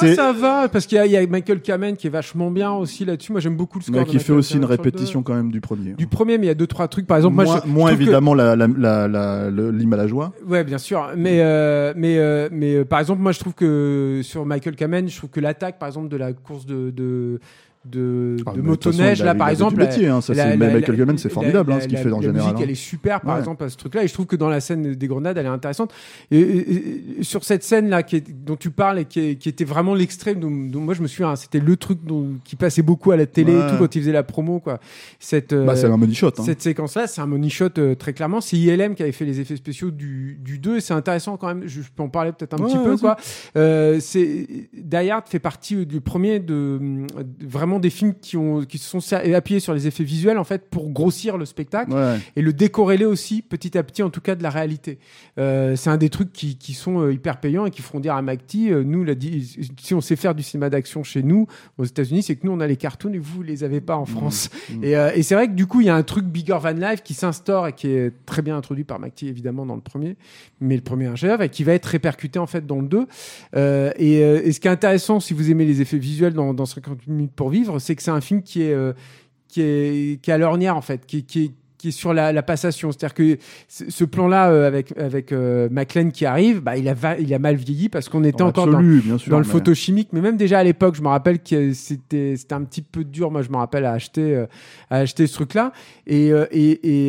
Moi, ça va, parce qu'il y, a- il y a Michael Kamen qui est vachement bien aussi là-dessus. Moi, j'aime beaucoup le score. mais qui fait aussi une Kamen répétition quand même du premier. Du premier, mais il y a deux, trois trucs. Par exemple, moins moi, je, moins je trouve que- évidemment la, la, la, la- le- l'hymne à la joie. Ouais, bien sûr. Mais, euh, mais, euh, mais euh, par exemple, moi, je trouve que sur Michael Kamen, je trouve que l'attaque, par exemple, de la course de, de, de, Ah, de façon, motoneige, il là, il par exemple. métier, hein, ça, la- c'est- la- Michael Kamen, c'est la- formidable, hein, ce qu'il fait en général. musique, hein. elle est super, par Ouais. exemple, à ce truc-là. Et je trouve que dans la scène des grenades, elle est intéressante. Et, et- et sur cette scène-là qui est- dont tu parles et qui, est- qui était vraiment l'extrême, dont, dont moi je me souviens, hein, c'était le truc dont- qui passait beaucoup à la télé et tout quand ils faisaient la promo, quoi. Cette, Bah, euh, c'est un money shot. hein. cette séquence-là, c'est un money shot euh, très clairement. C'est ILM qui avait fait les effets spéciaux du, du 2 et c'est intéressant quand même. Je, je peux en parler peut-être un Ouais, petit peu quoi. Euh, c'est Die Hard fait partie du premier de, de- vraiment des films qui ont qui se sont appuyés sur les effets visuels en fait pour grossir le spectacle Ouais. et le décorréler aussi petit à petit en tout cas de la réalité. Euh, c'est un des trucs qui, qui sont euh, hyper payants et qui feront dire à McTee, euh, nous l'a si on sait faire du cinéma d'action chez nous aux États-Unis, c'est que nous on a les cartoons et vous les avez pas en France. mmh. Et, euh, et c'est vrai que du coup il y a un truc bigger than life qui s'instaure et qui est très bien introduit par McTee évidemment dans le premier, mais le premier un chef-d'œuvre et qui va être répercuté en fait dans le 2. Euh, et, euh, et ce qui est intéressant si vous aimez les effets visuels dans, dans 50 minutes pour vivre, c'est que c'est un film qui est euh, qui est qui est à l'ornière en fait, qui, qui qui est sur la, la passation, c'est-à-dire que ce plan-là euh, avec avec euh, McLean qui arrive, bah il a va- il a mal vieilli parce qu'on était Dans encore dans, l'absolu, bien sûr, dans le mais- photochimique, mais même déjà à l'époque, je me rappelle que c'était c'était un petit peu dur. Moi, je me rappelle à acheter euh, à acheter ce truc-là. Et euh, et et,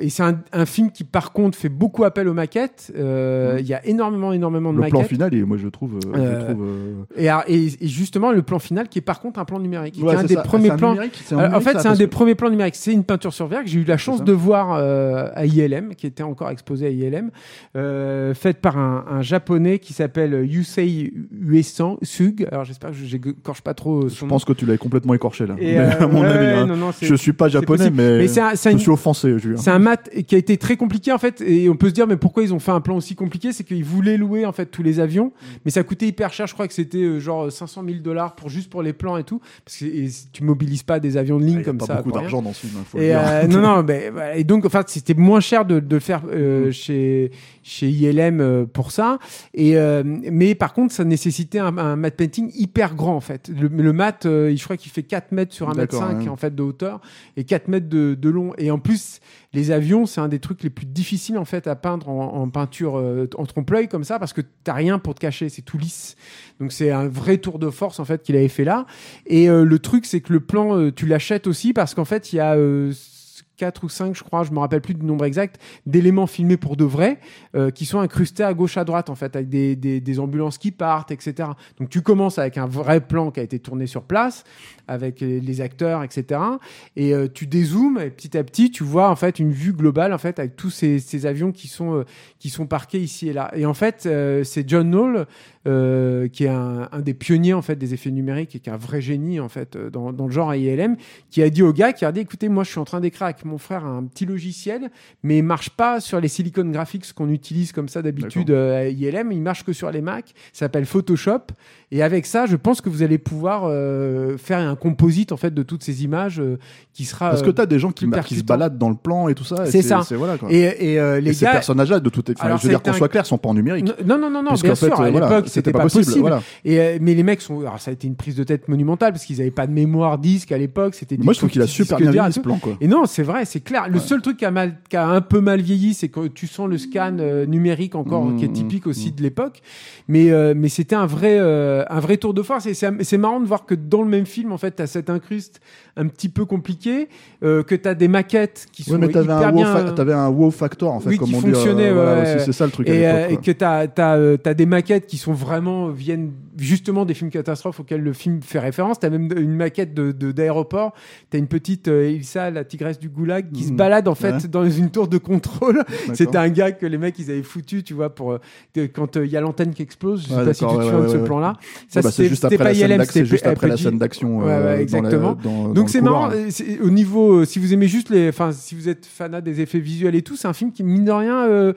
et c'est un, un film qui par contre fait beaucoup appel aux maquettes. Euh, Il y a énormément énormément de Le plan maquettes. final, et moi je trouve, je trouve, Et, et, justement le plan final qui est par contre un plan numérique, qui ouais, est un c'est des ça. premiers plans. en fait, c'est un des premiers plans numériques. C'est une peinture sur verre que j'ai eu la chance de voir euh, à ILM, qui était encore exposée à ILM, euh, faite par un, un japonais qui s'appelle Yusei Uesan Sug. Alors j'espère que je n'écorche pas trop Je son pense que tu l'as complètement écorché là. Mais euh, [LAUGHS] à mon ouais, avis, hein. non, non, je suis pas japonais, mais, un- je une- suis offensé. C'est un mat qui a été très compliqué en fait, et on peut se dire mais pourquoi ils ont fait un plan aussi compliqué? C'est qu'ils voulaient louer en fait tous les avions, mais ça coûtait hyper cher. Je crois que c'était euh, genre 500 000 dollars pour juste pour les plans et tout, parce que et tu mobilises pas des avions de ligne Il y a comme pas ça. beaucoup d'argent dans ce film, hein, faut le Et dire. euh, non, non, mais, [LAUGHS] voilà. et donc, enfin, c'était moins cher de, de le faire euh, chez, chez ILM euh, pour ça. Et, euh, mais par contre, ça nécessitait un, un matte painting hyper grand, en fait. Le, le mat, euh, je crois qu'il fait 4 mètres sur 1 mètre D'accord, 5 ouais. en fait, de hauteur et 4 mètres de, de long. Et en plus, les avions, c'est un des trucs les plus difficiles, en fait, à peindre en, en peinture en trompe-l'œil comme ça, parce que t'as rien pour te cacher, c'est tout lisse. Donc, c'est un vrai tour de force, en fait, qu'il avait fait là. Et le truc, c'est que le plan, tu l'achètes aussi parce qu'en fait, il y a 4 ou 5, je crois, je me rappelle plus du nombre exact, d'éléments filmés pour de vrai, euh, qui sont incrustés à gauche, à droite, en fait, avec des, des, des ambulances qui partent, etc. Donc tu commences avec un vrai plan qui a été tourné sur place, avec les, acteurs, etc. Et euh, tu dézoomes, et petit à petit, tu vois, en fait, une vue globale, en fait, avec tous ces, ces avions qui sont, euh, qui sont parqués ici et là. Et en fait, euh, c'est John Knoll, qui est un, des pionniers, en fait, des effets numériques et qui est un vrai génie, en fait, dans, dans le genre ILM, qui a dit au gars, qui a dit, écoutez, moi, je suis en train avec mon frère un petit logiciel, mais il marche pas sur les Silicon Graphics qu'on utilise comme ça d'habitude euh, à ILM, il marche que sur les Mac, ça s'appelle Photoshop, et avec ça, je pense que vous allez pouvoir euh, faire un composite, en fait, de toutes ces images euh, qui sera... Parce que euh, t'as des gens qui, se baladent dans le plan et tout ça. C'est ça. Voilà quoi. et, et, euh, Et les ces personnages-là, de toute, enfin, je veux dire qu'on un- soit clair, sont pas en numérique. Non, non, non, non, bien fait, sûr, à euh, voilà, l'époque, c'était pas, possible. voilà. Et, mais les mecs sont. Alors, ça a été une prise de tête monumentale parce qu'ils n'avaient pas de mémoire disque à l'époque. C'était Moi, je trouve qu'il a super bien ce plan quoi. Et non, c'est vrai. Vrai, c'est clair. Le seul truc qui a, mal, qui a un peu mal vieilli, c'est que tu sens le scan euh, numérique encore, Mmh, qui est typique aussi de l'époque. Mais, euh, mais c'était un vrai, euh, un vrai tour de force. Et c'est c'est marrant de voir que dans le même film, en fait, tu as cette incruste un petit peu compliquée, euh, que tu as des maquettes qui sont Ouais, mais t'avais hyper un, wow bien. t'avais un wow factor en fait, Oui, comme qui on dit. euh, fonctionnait, voilà, ouais, aussi, c'est ça le truc. et, euh, et que t'as t'as euh, t'as des maquettes qui sont vraiment viennent justement des films catastrophes auxquels le film fait référence. T'as même une maquette de d'aéroport. T'as une petite euh, Ilsa, la tigresse du goulag, qui se Mhm. balade en fait Ouais. dans une tour de contrôle. C'était un gars que les mecs ils avaient foutu, tu vois, pour euh, quand euh, il y a l'antenne qui explose. Je sais Ouais, pas si tu te souviens de ce plan-là. Ça bah, c'est juste après pas la scène ILM, d'ac- c'est c'était juste après la scène d'action. Euh, exactement. dans Donc c'est marrant. c'est- Au niveau, euh, si vous aimez juste les, enfin, si vous êtes fanat des effets visuels et tout, c'est un film qui mine de rien euh,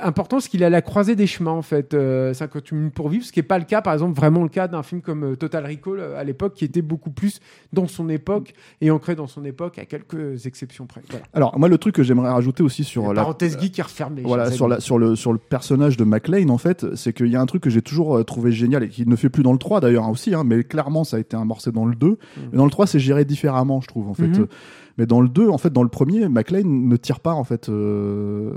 important, parce qu'il est à la croisée des chemins en fait. Euh, 58 minutes pour vivre, ce qui est pas le cas, par exemple, vraiment le cas d'un film comme euh, Total Recall euh, à l'époque, qui était beaucoup plus dans son époque et ancré dans son époque, à quelques exceptions près. Voilà. Alors moi le truc que j'aimerais rajouter aussi sur la Parenthèse geek qui referme voilà sur la sur le sur le personnage de McLean en fait c'est qu'il y a un truc que j'ai toujours euh, trouvé génial et qui ne fait plus dans le 3 d'ailleurs hein, aussi hein, mais clairement ça a été amorcé dans le 2 mais dans le 3 c'est géré différemment je trouve en fait Mhm. Mais dans le 2 en fait dans le premier McLean ne tire pas en fait euh,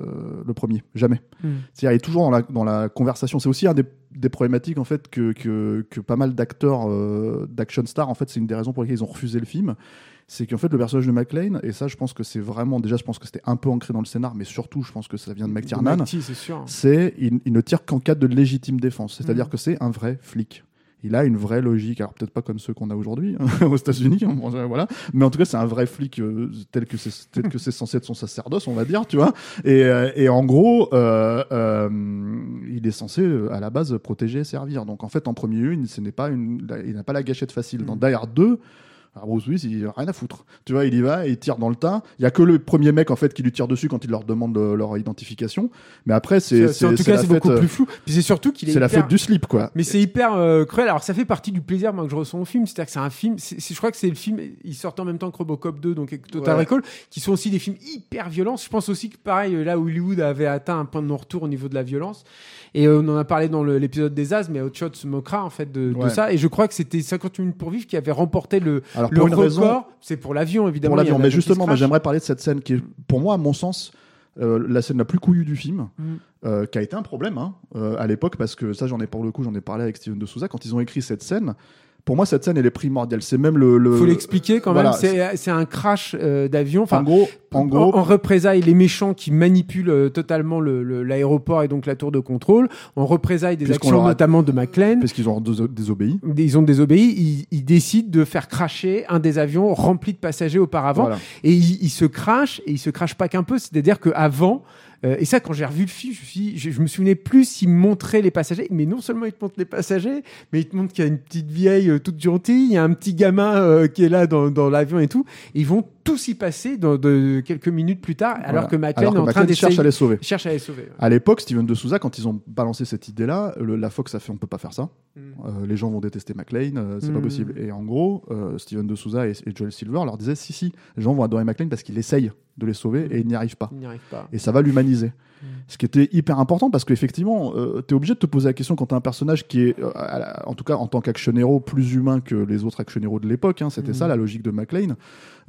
le premier. Jamais. Mhm. c'est-à-dire il est toujours dans la dans la conversation. C'est aussi un des, des problématiques en fait que que, que pas mal d'acteurs euh, d'action stars en fait c'est une des raisons pour lesquelles ils ont refusé le film. C'est qu'en fait le personnage de McLean et ça je pense que c'est vraiment déjà je pense que c'était un peu ancré dans le scénar mais surtout je pense que ça vient de McTiernan c'est il, il ne tire qu'en cas de légitime défense. C'est-à-dire Mhm. que c'est un vrai flic il a une vraie logique, alors peut-être pas comme ceux qu'on a aujourd'hui hein, [LAUGHS] aux États-Unis, hein, voilà, mais en tout cas c'est un vrai flic euh, tel que c'est tel que c'est censé être son sacerdoce, on va dire, tu vois. Et, euh, et en gros, euh, euh, il est censé euh, à la base protéger et servir. Donc en fait, en premier lieu, il- ce n'est pas une, il n'a pas la gâchette facile. Dans Mhm. Die Hard 2, alors Bruce Willis, il a rien à foutre. Tu vois, il y va, il tire dans le tas. Il y a que le premier mec en fait qui lui tire dessus quand il leur demande euh, leur identification. Mais après, c'est En tout cas, la c'est beaucoup euh, plus flou. Puis c'est surtout qu'il est c'est la hyper- fête du slip, quoi. Mais c'est hyper euh, cruel. Alors ça fait partie du plaisir moi que je ressens au film, c'est-à-dire que c'est un film. c'est- c'est- je crois que c'est le film. Il sort en même temps que Robocop 2, donc Total Ouais. Recall, qui sont aussi des films hyper violents. Je pense aussi que pareil, euh, là Hollywood avait atteint un point de non-retour au niveau de la violence. Et euh, on en a parlé dans le- l'épisode des As, mais Hot Shot se moquera en fait de, de Ouais. ça. Et je crois que c'était 50 minutes pour vivre qui avait remporté le, Alors le pour une record. raison, C'est pour l'avion évidemment. pour l'avion. Mais justement, j'aimerais parler de cette scène qui est, pour moi, à mon sens, euh, la scène la plus couillue du film, Mm. euh, qui a été un problème hein, euh, à l'époque, parce que ça, j'en ai pour le coup, j'en ai parlé avec Steven de Souza quand ils ont écrit cette scène. Pour moi, cette scène, elle est primordiale. C'est même le. le... Faut l'expliquer quand voilà, même. C'est c'est un crash euh, d'avion. Enfin, En gros, en gros, en représailles les méchants qui manipulent euh, totalement le- le- l'aéroport et donc la tour de contrôle. En représailles des actions a- notamment de McLean. parce qu'ils ont dés- désobéi. Ils ont désobéi. Ils, ils décident de faire cracher un des avions rempli de passagers auparavant. Voilà. Et ils, ils se crachent et ils se crachent pas qu'un peu. C'est-à-dire qu'avant, euh, et ça, quand j'ai revu le film, je, me souvenais plus s'ils montraient les passagers, mais non seulement ils te montrent les passagers, mais ils te montrent qu'il y a une petite vieille euh, toute gentille, il y a un petit gamin euh, qui est là dans, l'avion et tout. Ils vont tous y passer dans de, quelques minutes plus tard, alors que McLean Alors est en train cherche d'essayer. à les sauver. cherche à les sauver. À l'époque, Steven de Souza, quand ils ont balancé cette idée-là, la Fox a fait on peut pas faire ça. Euh, les gens vont détester McLean, euh, c'est pas Mm. possible. Et en gros, euh, Steven de Souza et, et Joel Silver leur disaient si, si, les gens vont adorer McLean parce qu'il essaye de les sauver et il n'y arrive pas. Il n'y arrive pas. Et ça va l'humaniser. Mm. Ce qui était hyper important parce qu'effectivement, euh, tu es obligé de te poser la question quand tu as un personnage qui est, euh, la- en tout cas en tant qu'action héros, plus humain que les autres action héros de l'époque. hein, C'était Mm. ça la logique de McLean.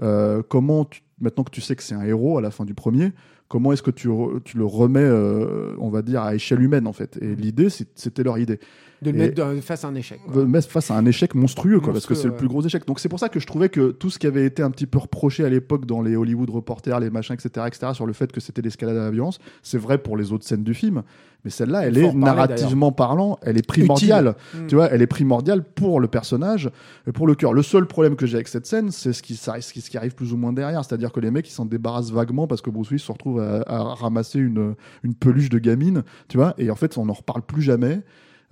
Euh, comment, tu- maintenant que tu sais que c'est un héros à la fin du premier, comment est-ce que tu, re- tu le remets, euh, on va dire, à échelle humaine en fait? Mm. Et l'idée, c'est- c'était leur idée. De le Et- mettre face à un échec. quoi. De mettre face à un échec monstrueux, quoi, parce que c'est le plus gros échec. Donc c'est pour ça que je trouvais que tout ce qui avait été un petit peu reproché à l'époque dans les Hollywood reporters, les machins, etc., etc., sur le fait que c'était l'escalade à la violence, c'est vrai pour les autres scènes du film, mais celle-là, elle est narrativement parlant, elle est primordiale. Mm. Tu vois, elle est primordiale pour le personnage, et pour le cœur. Le seul problème que j'ai avec cette scène, c'est ce qui, ce qui, ce qui arrive plus ou moins derrière, c'est-à-dire que les mecs ils s'en débarrassent vaguement parce que Bruce Willis se retrouve à, à ramasser une, une peluche de gamine, tu vois, et en fait on n'en reparle plus jamais.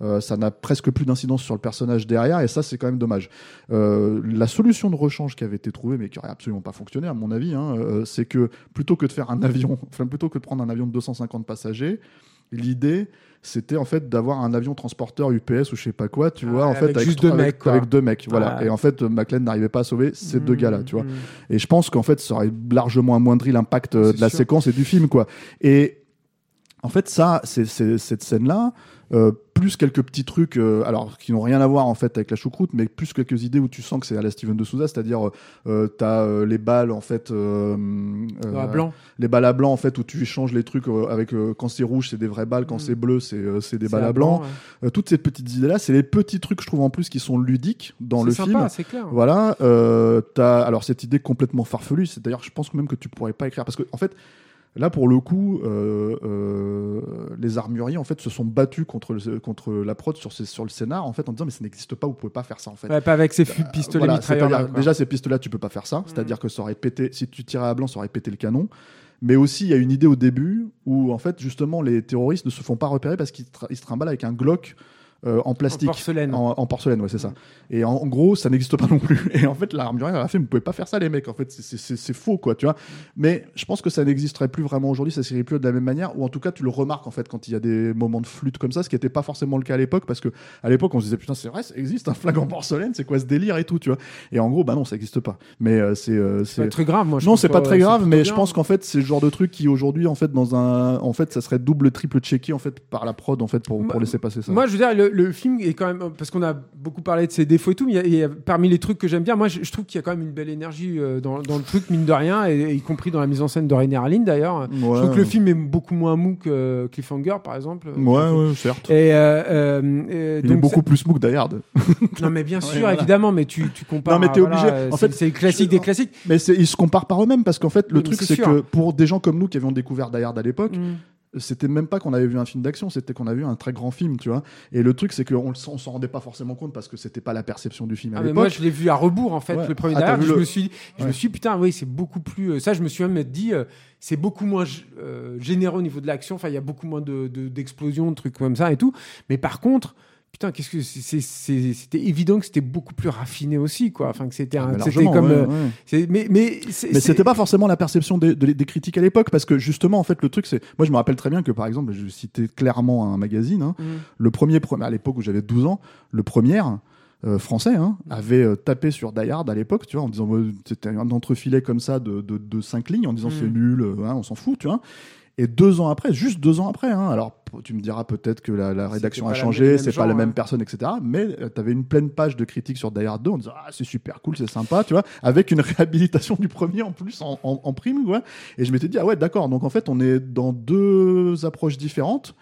Euh, ça n'a presque plus d'incidence sur le personnage derrière, et ça, c'est quand même dommage. Euh, la solution de rechange qui avait été trouvée, mais qui aurait absolument pas fonctionné, à mon avis, hein, euh, c'est que plutôt que de faire un avion, [LAUGHS] enfin, plutôt que de prendre un avion de 250 passagers, l'idée, c'était en fait d'avoir un avion transporteur UPS ou je sais pas quoi, tu Ah, vois, en fait, avec juste deux avec- mecs, quoi. avec deux mecs, voilà. Ouais. Et en fait, McLean n'arrivait pas à sauver ces deux Mm, gars-là, tu vois. mm. Et je pense qu'en fait, ça aurait largement amoindri l'impact de la sûr. séquence et du film, quoi. Et en fait, ça, c'est- cette scène-là, Euh, plus quelques petits trucs, euh, alors qui n'ont rien à voir en fait avec la choucroute, mais plus quelques idées où tu sens que c'est à la Steven de Souza, c'est-à-dire euh, t'as euh, les balles en fait, euh, euh, à blanc. les balles à blanc en fait où tu échanges les trucs euh, avec euh, quand c'est rouge c'est des vraies balles, quand Mm. c'est bleu c'est euh, c'est des balles à à blanc. ouais. Euh, toutes ces petites idées là, c'est les petits trucs je trouve en plus qui sont ludiques dans le sympa, film. c'est clair. Voilà, euh, t'as alors cette idée complètement farfelue. C'est d'ailleurs, je pense même que tu pourrais pas écrire parce que en fait, là pour le coup, euh, euh, les armuriers en fait se sont battus contre le- contre la prod sur ces- sur le scénar en fait en disant mais ça n'existe pas, vous pouvez pas faire ça en fait. Ouais, pas avec ses fu- pistolets Voilà, mitrailleurs. déjà ces pistolets là tu peux pas faire ça, c'est-à-dire que ça aurait pété si tu tirais à blanc ça aurait pété le canon. Mais aussi, il y a une idée au début où, en fait, justement, les terroristes ne se font pas repérer parce qu'ils se trimballent avec un Glock euh, en plastique. En porcelaine. En, en porcelaine, ouais, c'est ça. Et en, en gros, ça n'existe pas [LAUGHS] non plus. Et en fait, l'armurière a fait, vous pouvez pas faire ça, les mecs. En fait, c'est- faux, quoi, tu vois. Mais je pense que ça n'existerait plus vraiment aujourd'hui, ça serait plus de la même manière, ou en tout cas, tu le remarques, en fait, quand il y a des moments de flûte comme ça, ce qui n'était pas forcément le cas à l'époque, parce que à l'époque, on se disait, putain, c'est vrai, ça existe, un flag en porcelaine, c'est quoi ce délire et tout, tu vois. Et en gros, bah non, ça n'existe pas. Mais euh, c'est. euh, C'est pas très grave, moi. je non, c'est pas très grave, mais bien. je pense qu'en fait, c'est le genre de truc qui aujourd'hui, en fait, dans un, en fait, ça serait double, triple checké en fait par la prod, en fait, pour, laisser passer ça. Moi, je veux dire, le, le film est quand même parce qu'on a beaucoup parlé de ses défauts et tout, mais il y a- il y a- parmi les trucs que j'aime bien, moi, je, je trouve qu'il y a quand même une belle énergie euh, dans, dans le truc, mine de rien, et, et y compris dans la mise en scène de Rainer Harlin d'ailleurs. Je trouve que le film est beaucoup moins mou que Cliffhanger, par exemple. Ouais, ouais, certes. Et euh, euh, Il donc est beaucoup plus mou que Die Hard. [LAUGHS] Non, mais bien sûr, voilà. évidemment, mais tu, tu compares. Non, mais t'es voilà, obligé. En fait, c'est classique je- des classiques. Mais ils se comparent par eux-mêmes parce qu'en fait, le mais truc, c'est que pour des gens comme nous qui avions découvert Die Hard à l'époque, Mm. C'était même pas qu'on avait vu un film d'action, c'était qu'on avait vu un très grand film, tu vois. Et le truc, c'est qu'on le- on s'en rendait pas forcément compte parce que c'était pas la perception du film à Ah, moi, je l'ai vu à rebours en fait, Ouais. le premier Ah, Je le- me suis, je me suis dit, putain, oui, c'est beaucoup plus. euh, Ça, je me suis même dit, euh, c'est beaucoup moins euh, généreux au niveau de l'action. Enfin, il y a beaucoup moins de de- d'explosions, de, trucs comme ça et tout. Mais par contre. Putain, qu'est-ce que c'était évident que c'était beaucoup plus raffiné aussi, quoi. Enfin, que c'était Ah, comme, ouais, euh, ouais. mais mais Mais c'était pas forcément la perception des, de- des critiques à l'époque, parce que justement, en fait, le truc, c'est. Moi, je me rappelle très bien que, par exemple, je citais clairement un magazine, hein, Mm. le premier, pre- à l'époque où j'avais 12 ans, le premier. euh, français hein, avait euh, tapé sur Die Hard à l'époque, tu vois, en disant c'était un entrefilet comme ça de, de, de cinq lignes, en disant Mm. c'est nul, euh, hein, on s'en fout, tu vois. Et deux ans après, juste deux ans après, hein, alors tu me diras peut-être que la, la rédaction a changé, c'est pas la même personne, etc. Mais tu avais une pleine page de critiques sur Die Hard 2 en disant ah c'est super cool, c'est sympa, tu vois, avec une [LAUGHS] réhabilitation du premier en plus en, en, en prime, ouais. Et je m'étais dit ah ouais d'accord, donc en fait on est dans deux approches différentes.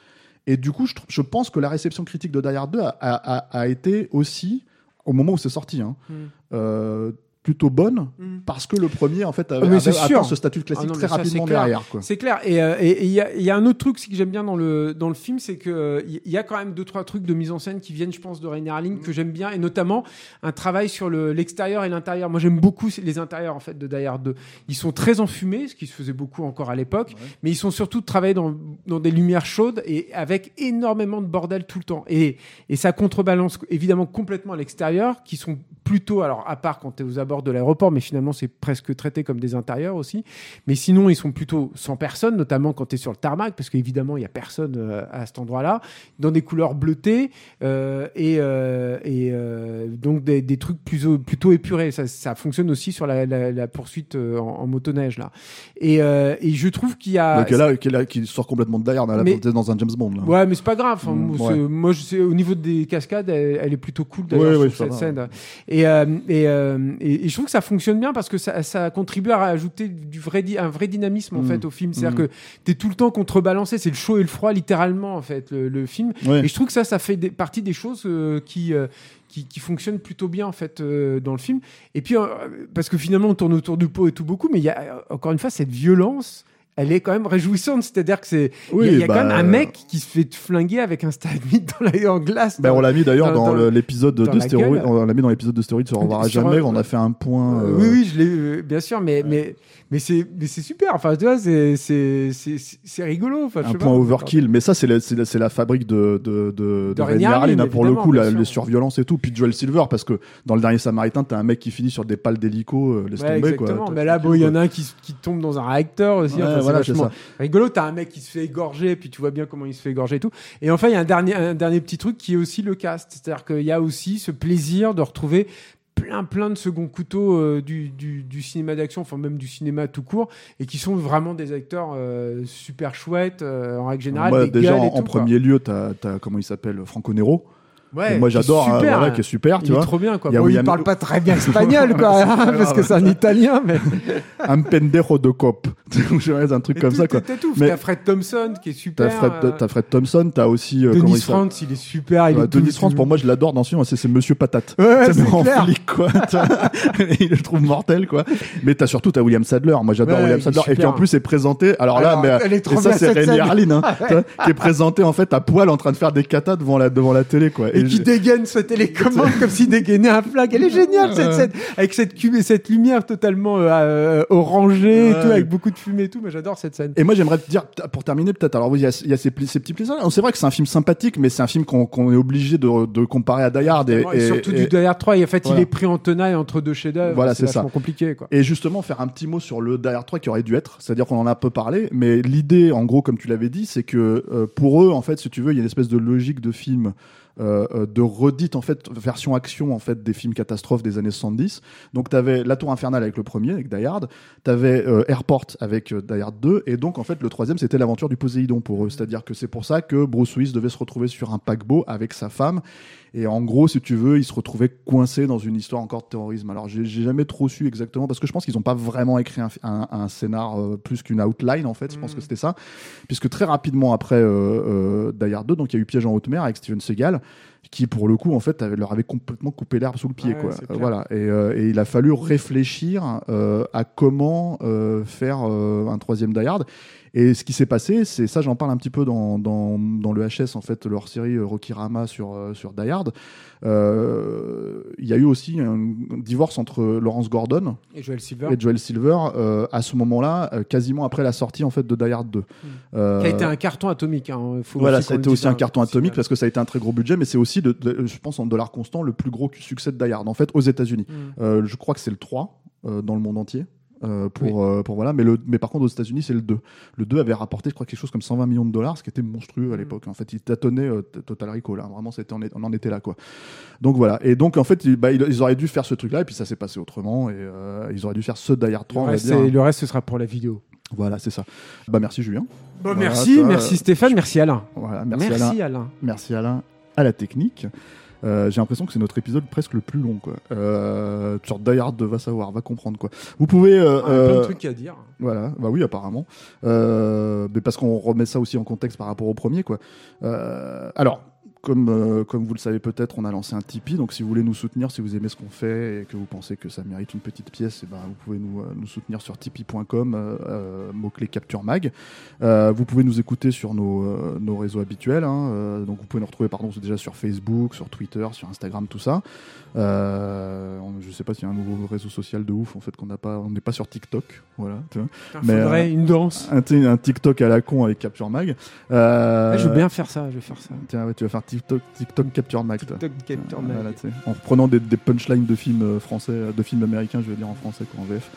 Et du coup, je, pense que la réception critique de Die Hard 2 a, a- a- a été aussi, au moment où c'est sorti, hein, Mm. euh, plutôt bonne, Mm. parce que le premier, en fait, Ah, sûr. atteint ce statut de classique Ah non, très ça, rapidement c'est clair. derrière. Quoi. C'est clair. Et euh, et- et il y, a- y a un autre truc aussi que j'aime bien dans le, dans le film, c'est que euh, il y a quand même deux, trois trucs de mise en scène qui viennent, je pense, de Rainer Harlin que j'aime bien, et notamment un travail sur le- l'extérieur et l'intérieur. Moi, j'aime beaucoup les intérieurs, en fait, de Die Hard 2. Ils sont très enfumés, ce qui se faisait beaucoup encore à l'époque, mais ils sont surtout travaillés dans, dans des lumières chaudes et avec énormément de bordel tout le temps. Et, et ça contrebalance évidemment complètement à l'extérieur, qui sont plutôt, alors à part quand tu es aux abords de l'aéroport, mais finalement c'est presque traité comme des intérieurs aussi. Mais sinon, ils sont plutôt sans personne, notamment quand tu es sur le tarmac, parce qu'évidemment, il n'y a personne euh, à cet endroit-là, dans des couleurs bleutées euh, et, euh, et euh, donc des, des trucs plus, plutôt épurés. Ça, ça fonctionne aussi sur la, la- la poursuite en, en motoneige là. Et, et je trouve qu'il y a. Donc là, qui, là, qui sort complètement de là, Mais- dans un James Bond. Là. Ouais, mais c'est pas grave. Enfin, Mm, moi, ouais. c'est- Moi, je sais, au niveau des cascades, elle, elle est plutôt cool d'ailleurs, Ouais, cette va. scène. Et, et, euh, et, et je trouve que ça fonctionne bien parce que ça, ça contribue à rajouter du vrai, un vrai dynamisme en Mm. fait au film. C'est-à-dire Mm. que t'es tout le temps contrebalancé. C'est le chaud et le froid littéralement en fait le, le film. Ouais. Et je trouve que ça, ça fait des, partie des choses euh, qui, euh, qui, qui fonctionnent plutôt bien en fait euh, dans le film. Et puis euh, parce que finalement on tourne autour du pot et tout beaucoup, mais il y a encore une fois cette violence. Elle est quand même réjouissante, c'est-à-dire que c'est il y a- Oui, il y a, bah, quand même un mec qui se fait flinguer avec un stalagmite dans la en glace. Ben, dans- on l'a mis d'ailleurs dans- dans, dans- le- l'épisode de stéroïdes. On l'a mis dans l'épisode de stéroïdes sur à Sur, jamais. euh, On a fait un point. Euh, euh, Oui, oui, je l'ai euh, bien sûr, mais mais mais c'est mais c'est super. Enfin, tu vois, c'est c'est c'est c'est rigolo. Enfin, je un sais point pas. overkill, mais ça c'est la, c'est la, c'est la fabrique de de de, De Rainier hein, pour le coup la, les surviolences et tout, puis Joel Silver parce que dans le dernier Samaritain t'as un mec qui finit sur des pales d'hélico, euh, laisse Ouais, tomber exactement. quoi. mais là, il y en a un qui tombe dans un réacteur aussi. Voilà, vachement rigolo. T'as un mec qui se fait égorger, puis tu vois bien comment il se fait égorger et tout. Et enfin, il y a un dernier, un dernier petit truc qui est aussi le cast. C'est-à-dire qu'il y a aussi ce plaisir de retrouver plein, plein de second couteaux euh, du, du, du, cinéma d'action, enfin même du cinéma tout court, et qui sont vraiment des acteurs euh, super chouettes euh, en règle générale. déjà, en, premier lieu, tu as, comment il s'appelle Franco Nero. Ouais, moi j'adore, hein, voilà, hein. qui est super, tu il vois. Est trop bien quoi. Il, bon, il parle pas très bien espagnol [LAUGHS] quoi, hein, parce que c'est un italien, mais. [LAUGHS] un pendejo de cop, [LAUGHS] un truc comme ça quoi. Mais... t'as Fred Thompson qui est super. T'as Fred, euh... Fred Thompson, t'as aussi. Euh, Denis France, il est super. Il ouais, est Denis France, pour moi je l'adore dans ce film, c'est Monsieur Patate. Ouais, c'est en clair. flic quoi. il le trouve mortel quoi. Mais t'as surtout t'as William Sadler. Moi j'adore William Sadler et puis en plus c'est présenté. Alors, là, mais ça c'est Rémi Harlin, hein, qui est présenté en fait à poil en train de faire des katas devant la devant la télé quoi. Et qui dégaine sa télécommande [LAUGHS] comme s'il dégainait un flag. Elle est géniale cette scène avec cette cube et cette lumière totalement euh, orangée et tout avec beaucoup de fumée et tout. Mais j'adore cette scène. Et moi j'aimerais te dire pour terminer peut-être. Alors oui, il y a, y a ces, ces, petits plaisirs. C'est vrai que c'est un film sympathique, mais c'est un film qu'on qu est obligé de, de, comparer à Die Hard et, et, et surtout et, du Die Hard 3. Et en fait, voilà. il est pris en tenaille entre deux chefs-d'œuvre. Voilà, c'est ça. compliqué quoi. Et justement faire un petit mot sur le Die Hard 3 qui aurait dû être, c'est-à-dire qu'on en a un peu parlé, mais l'idée en gros comme tu l'avais dit, c'est que euh, pour eux en fait, si tu veux, il y a une espèce de logique de film euh, de redite en fait version action en fait des films catastrophes des années 70. Donc tu avais La Tour infernale avec le premier avec Die Hard, tu avais euh, Airport avec euh, Die Hard 2 et donc en fait le troisième c'était l'aventure du Poséidon pour eux, c'est-à-dire que c'est pour ça que Bruce Willis devait se retrouver sur un paquebot avec sa femme et en gros si tu veux, il se retrouvait coincé dans une histoire encore de terrorisme. Alors j'ai jamais trop su exactement parce que je pense qu'ils n'ont pas vraiment écrit un, un, un scénar euh, plus qu'une outline en fait, je pense que c'était ça. Puisque très rapidement après euh, Die Hard 2 donc il y a eu Piège en haute mer avec Steven Seagal qui pour le coup en fait avait, leur avait complètement coupé l'herbe sous le pied quoi. Euh, voilà. Et, euh, et il a fallu réfléchir euh, à comment euh, faire euh, un troisième Die Hard et ce qui s'est passé c'est ça j'en parle un petit peu dans, dans, dans le HS en fait leur série euh, Rocky Rama sur, euh, sur Die Hard Euh, il y a eu aussi un divorce entre Lawrence Gordon Et Joel Silver. et Joel Silver euh, à ce moment-là quasiment après la sortie en fait de Die Hard 2 Euh, Qui a été un carton atomique. Hein. Faut voilà, ça a été aussi un hein. carton atomique parce que ça a été un très gros budget, mais c'est aussi, de, de- je pense, en dollars constants, le plus gros succès de Die Hard, en fait, aux États-Unis. Mm. Euh, je crois que c'est le 3 euh, dans le monde entier. Euh, pour, euh, pour voilà. Mais le mais par contre aux États-Unis c'est le 2 le 2 avait rapporté je crois quelque chose comme 120 millions de dollars ce qui était monstrueux à Mm. l'époque. En fait il tâtonnait euh, Total Recall là. Vraiment c'était on, est- on en était là quoi. Donc voilà. Et donc en fait ils, bah, ils, ils auraient dû faire ce truc là et puis ça s'est passé autrement et euh, ils auraient dû faire ce Die Hard 3 on Le reste, le reste, ce sera pour la vidéo. voilà c'est ça. Bah merci Julien. Bon, Voilà, merci, toi, merci Stéphane, merci Alain. voilà merci, Alain. Alain. Merci Alain. À la technique. Euh, J'ai l'impression que c'est notre épisode presque le plus long, quoi. Euh, sur Die Hard va savoir, va comprendre, quoi. Vous pouvez, euh, Ah, plein de euh, trucs à dire. voilà, bah oui, apparemment, euh, mais parce qu'on remet ça aussi en contexte par rapport au premier, quoi. Alors. Comme, euh, comme vous le savez peut-être, on a lancé un Tipeee. Donc, si vous voulez nous soutenir, si vous aimez ce qu'on fait et que vous pensez que ça mérite une petite pièce, eh ben, vous pouvez nous, euh, nous soutenir sur tipeee.com, euh, euh, mot-clé Capture Mag. Euh, vous pouvez nous écouter sur nos, nos réseaux habituels. hein. Donc, vous pouvez nous retrouver pardon, déjà sur Facebook, sur Twitter, sur Instagram, tout ça. Je sais pas s'il y a un nouveau réseau social de ouf en fait qu'on n'a pas. On n'est pas sur TikTok, voilà. tu vois. Il Mais, faudrait une danse. Un, TikTok à la con avec Capture Mag. Ah, je veux bien faire ça, je vais faire ça. Tiens, ouais, tu vas faire TikTok, TikTok Capture toi. TikTok Capture Euh, voilà, en reprenant des, des punchlines de films euh, français, euh, de films américains, je vais dire en français quoi, en VF.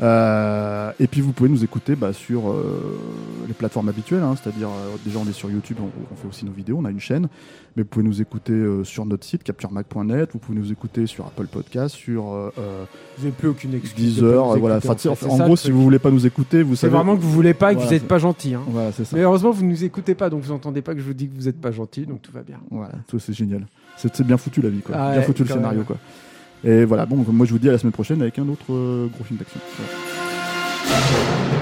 Euh, et puis vous pouvez nous écouter bah, sur euh, les plateformes habituelles, hein, c'est-à-dire déjà on est sur YouTube, on, on fait aussi nos vidéos, on a une chaîne, mais vous pouvez nous écouter euh, sur notre site capturemag.net, vous pouvez nous écouter sur Apple Podcast, sur Vous n'avez plus aucune excuse. voilà. Enfin, en fait. en C'est ça, gros, si vous voulez pas nous écouter, vous C'est savez. vraiment que vous voulez pas et que Voilà, vous n'êtes c'est- pas gentil. Hein. Voilà, c'est ça. Mais heureusement, vous nous écoutez pas, donc vous entendez pas que je vous dis que vous n'êtes pas gentil, donc tout va bien. Voilà, c'est génial. C'est bien foutu la vie, quoi. Ah bien ouais, foutu le scénario, même. quoi. Et voilà, bon, moi je vous dis à la semaine prochaine avec un autre euh, gros film d'action. Voilà.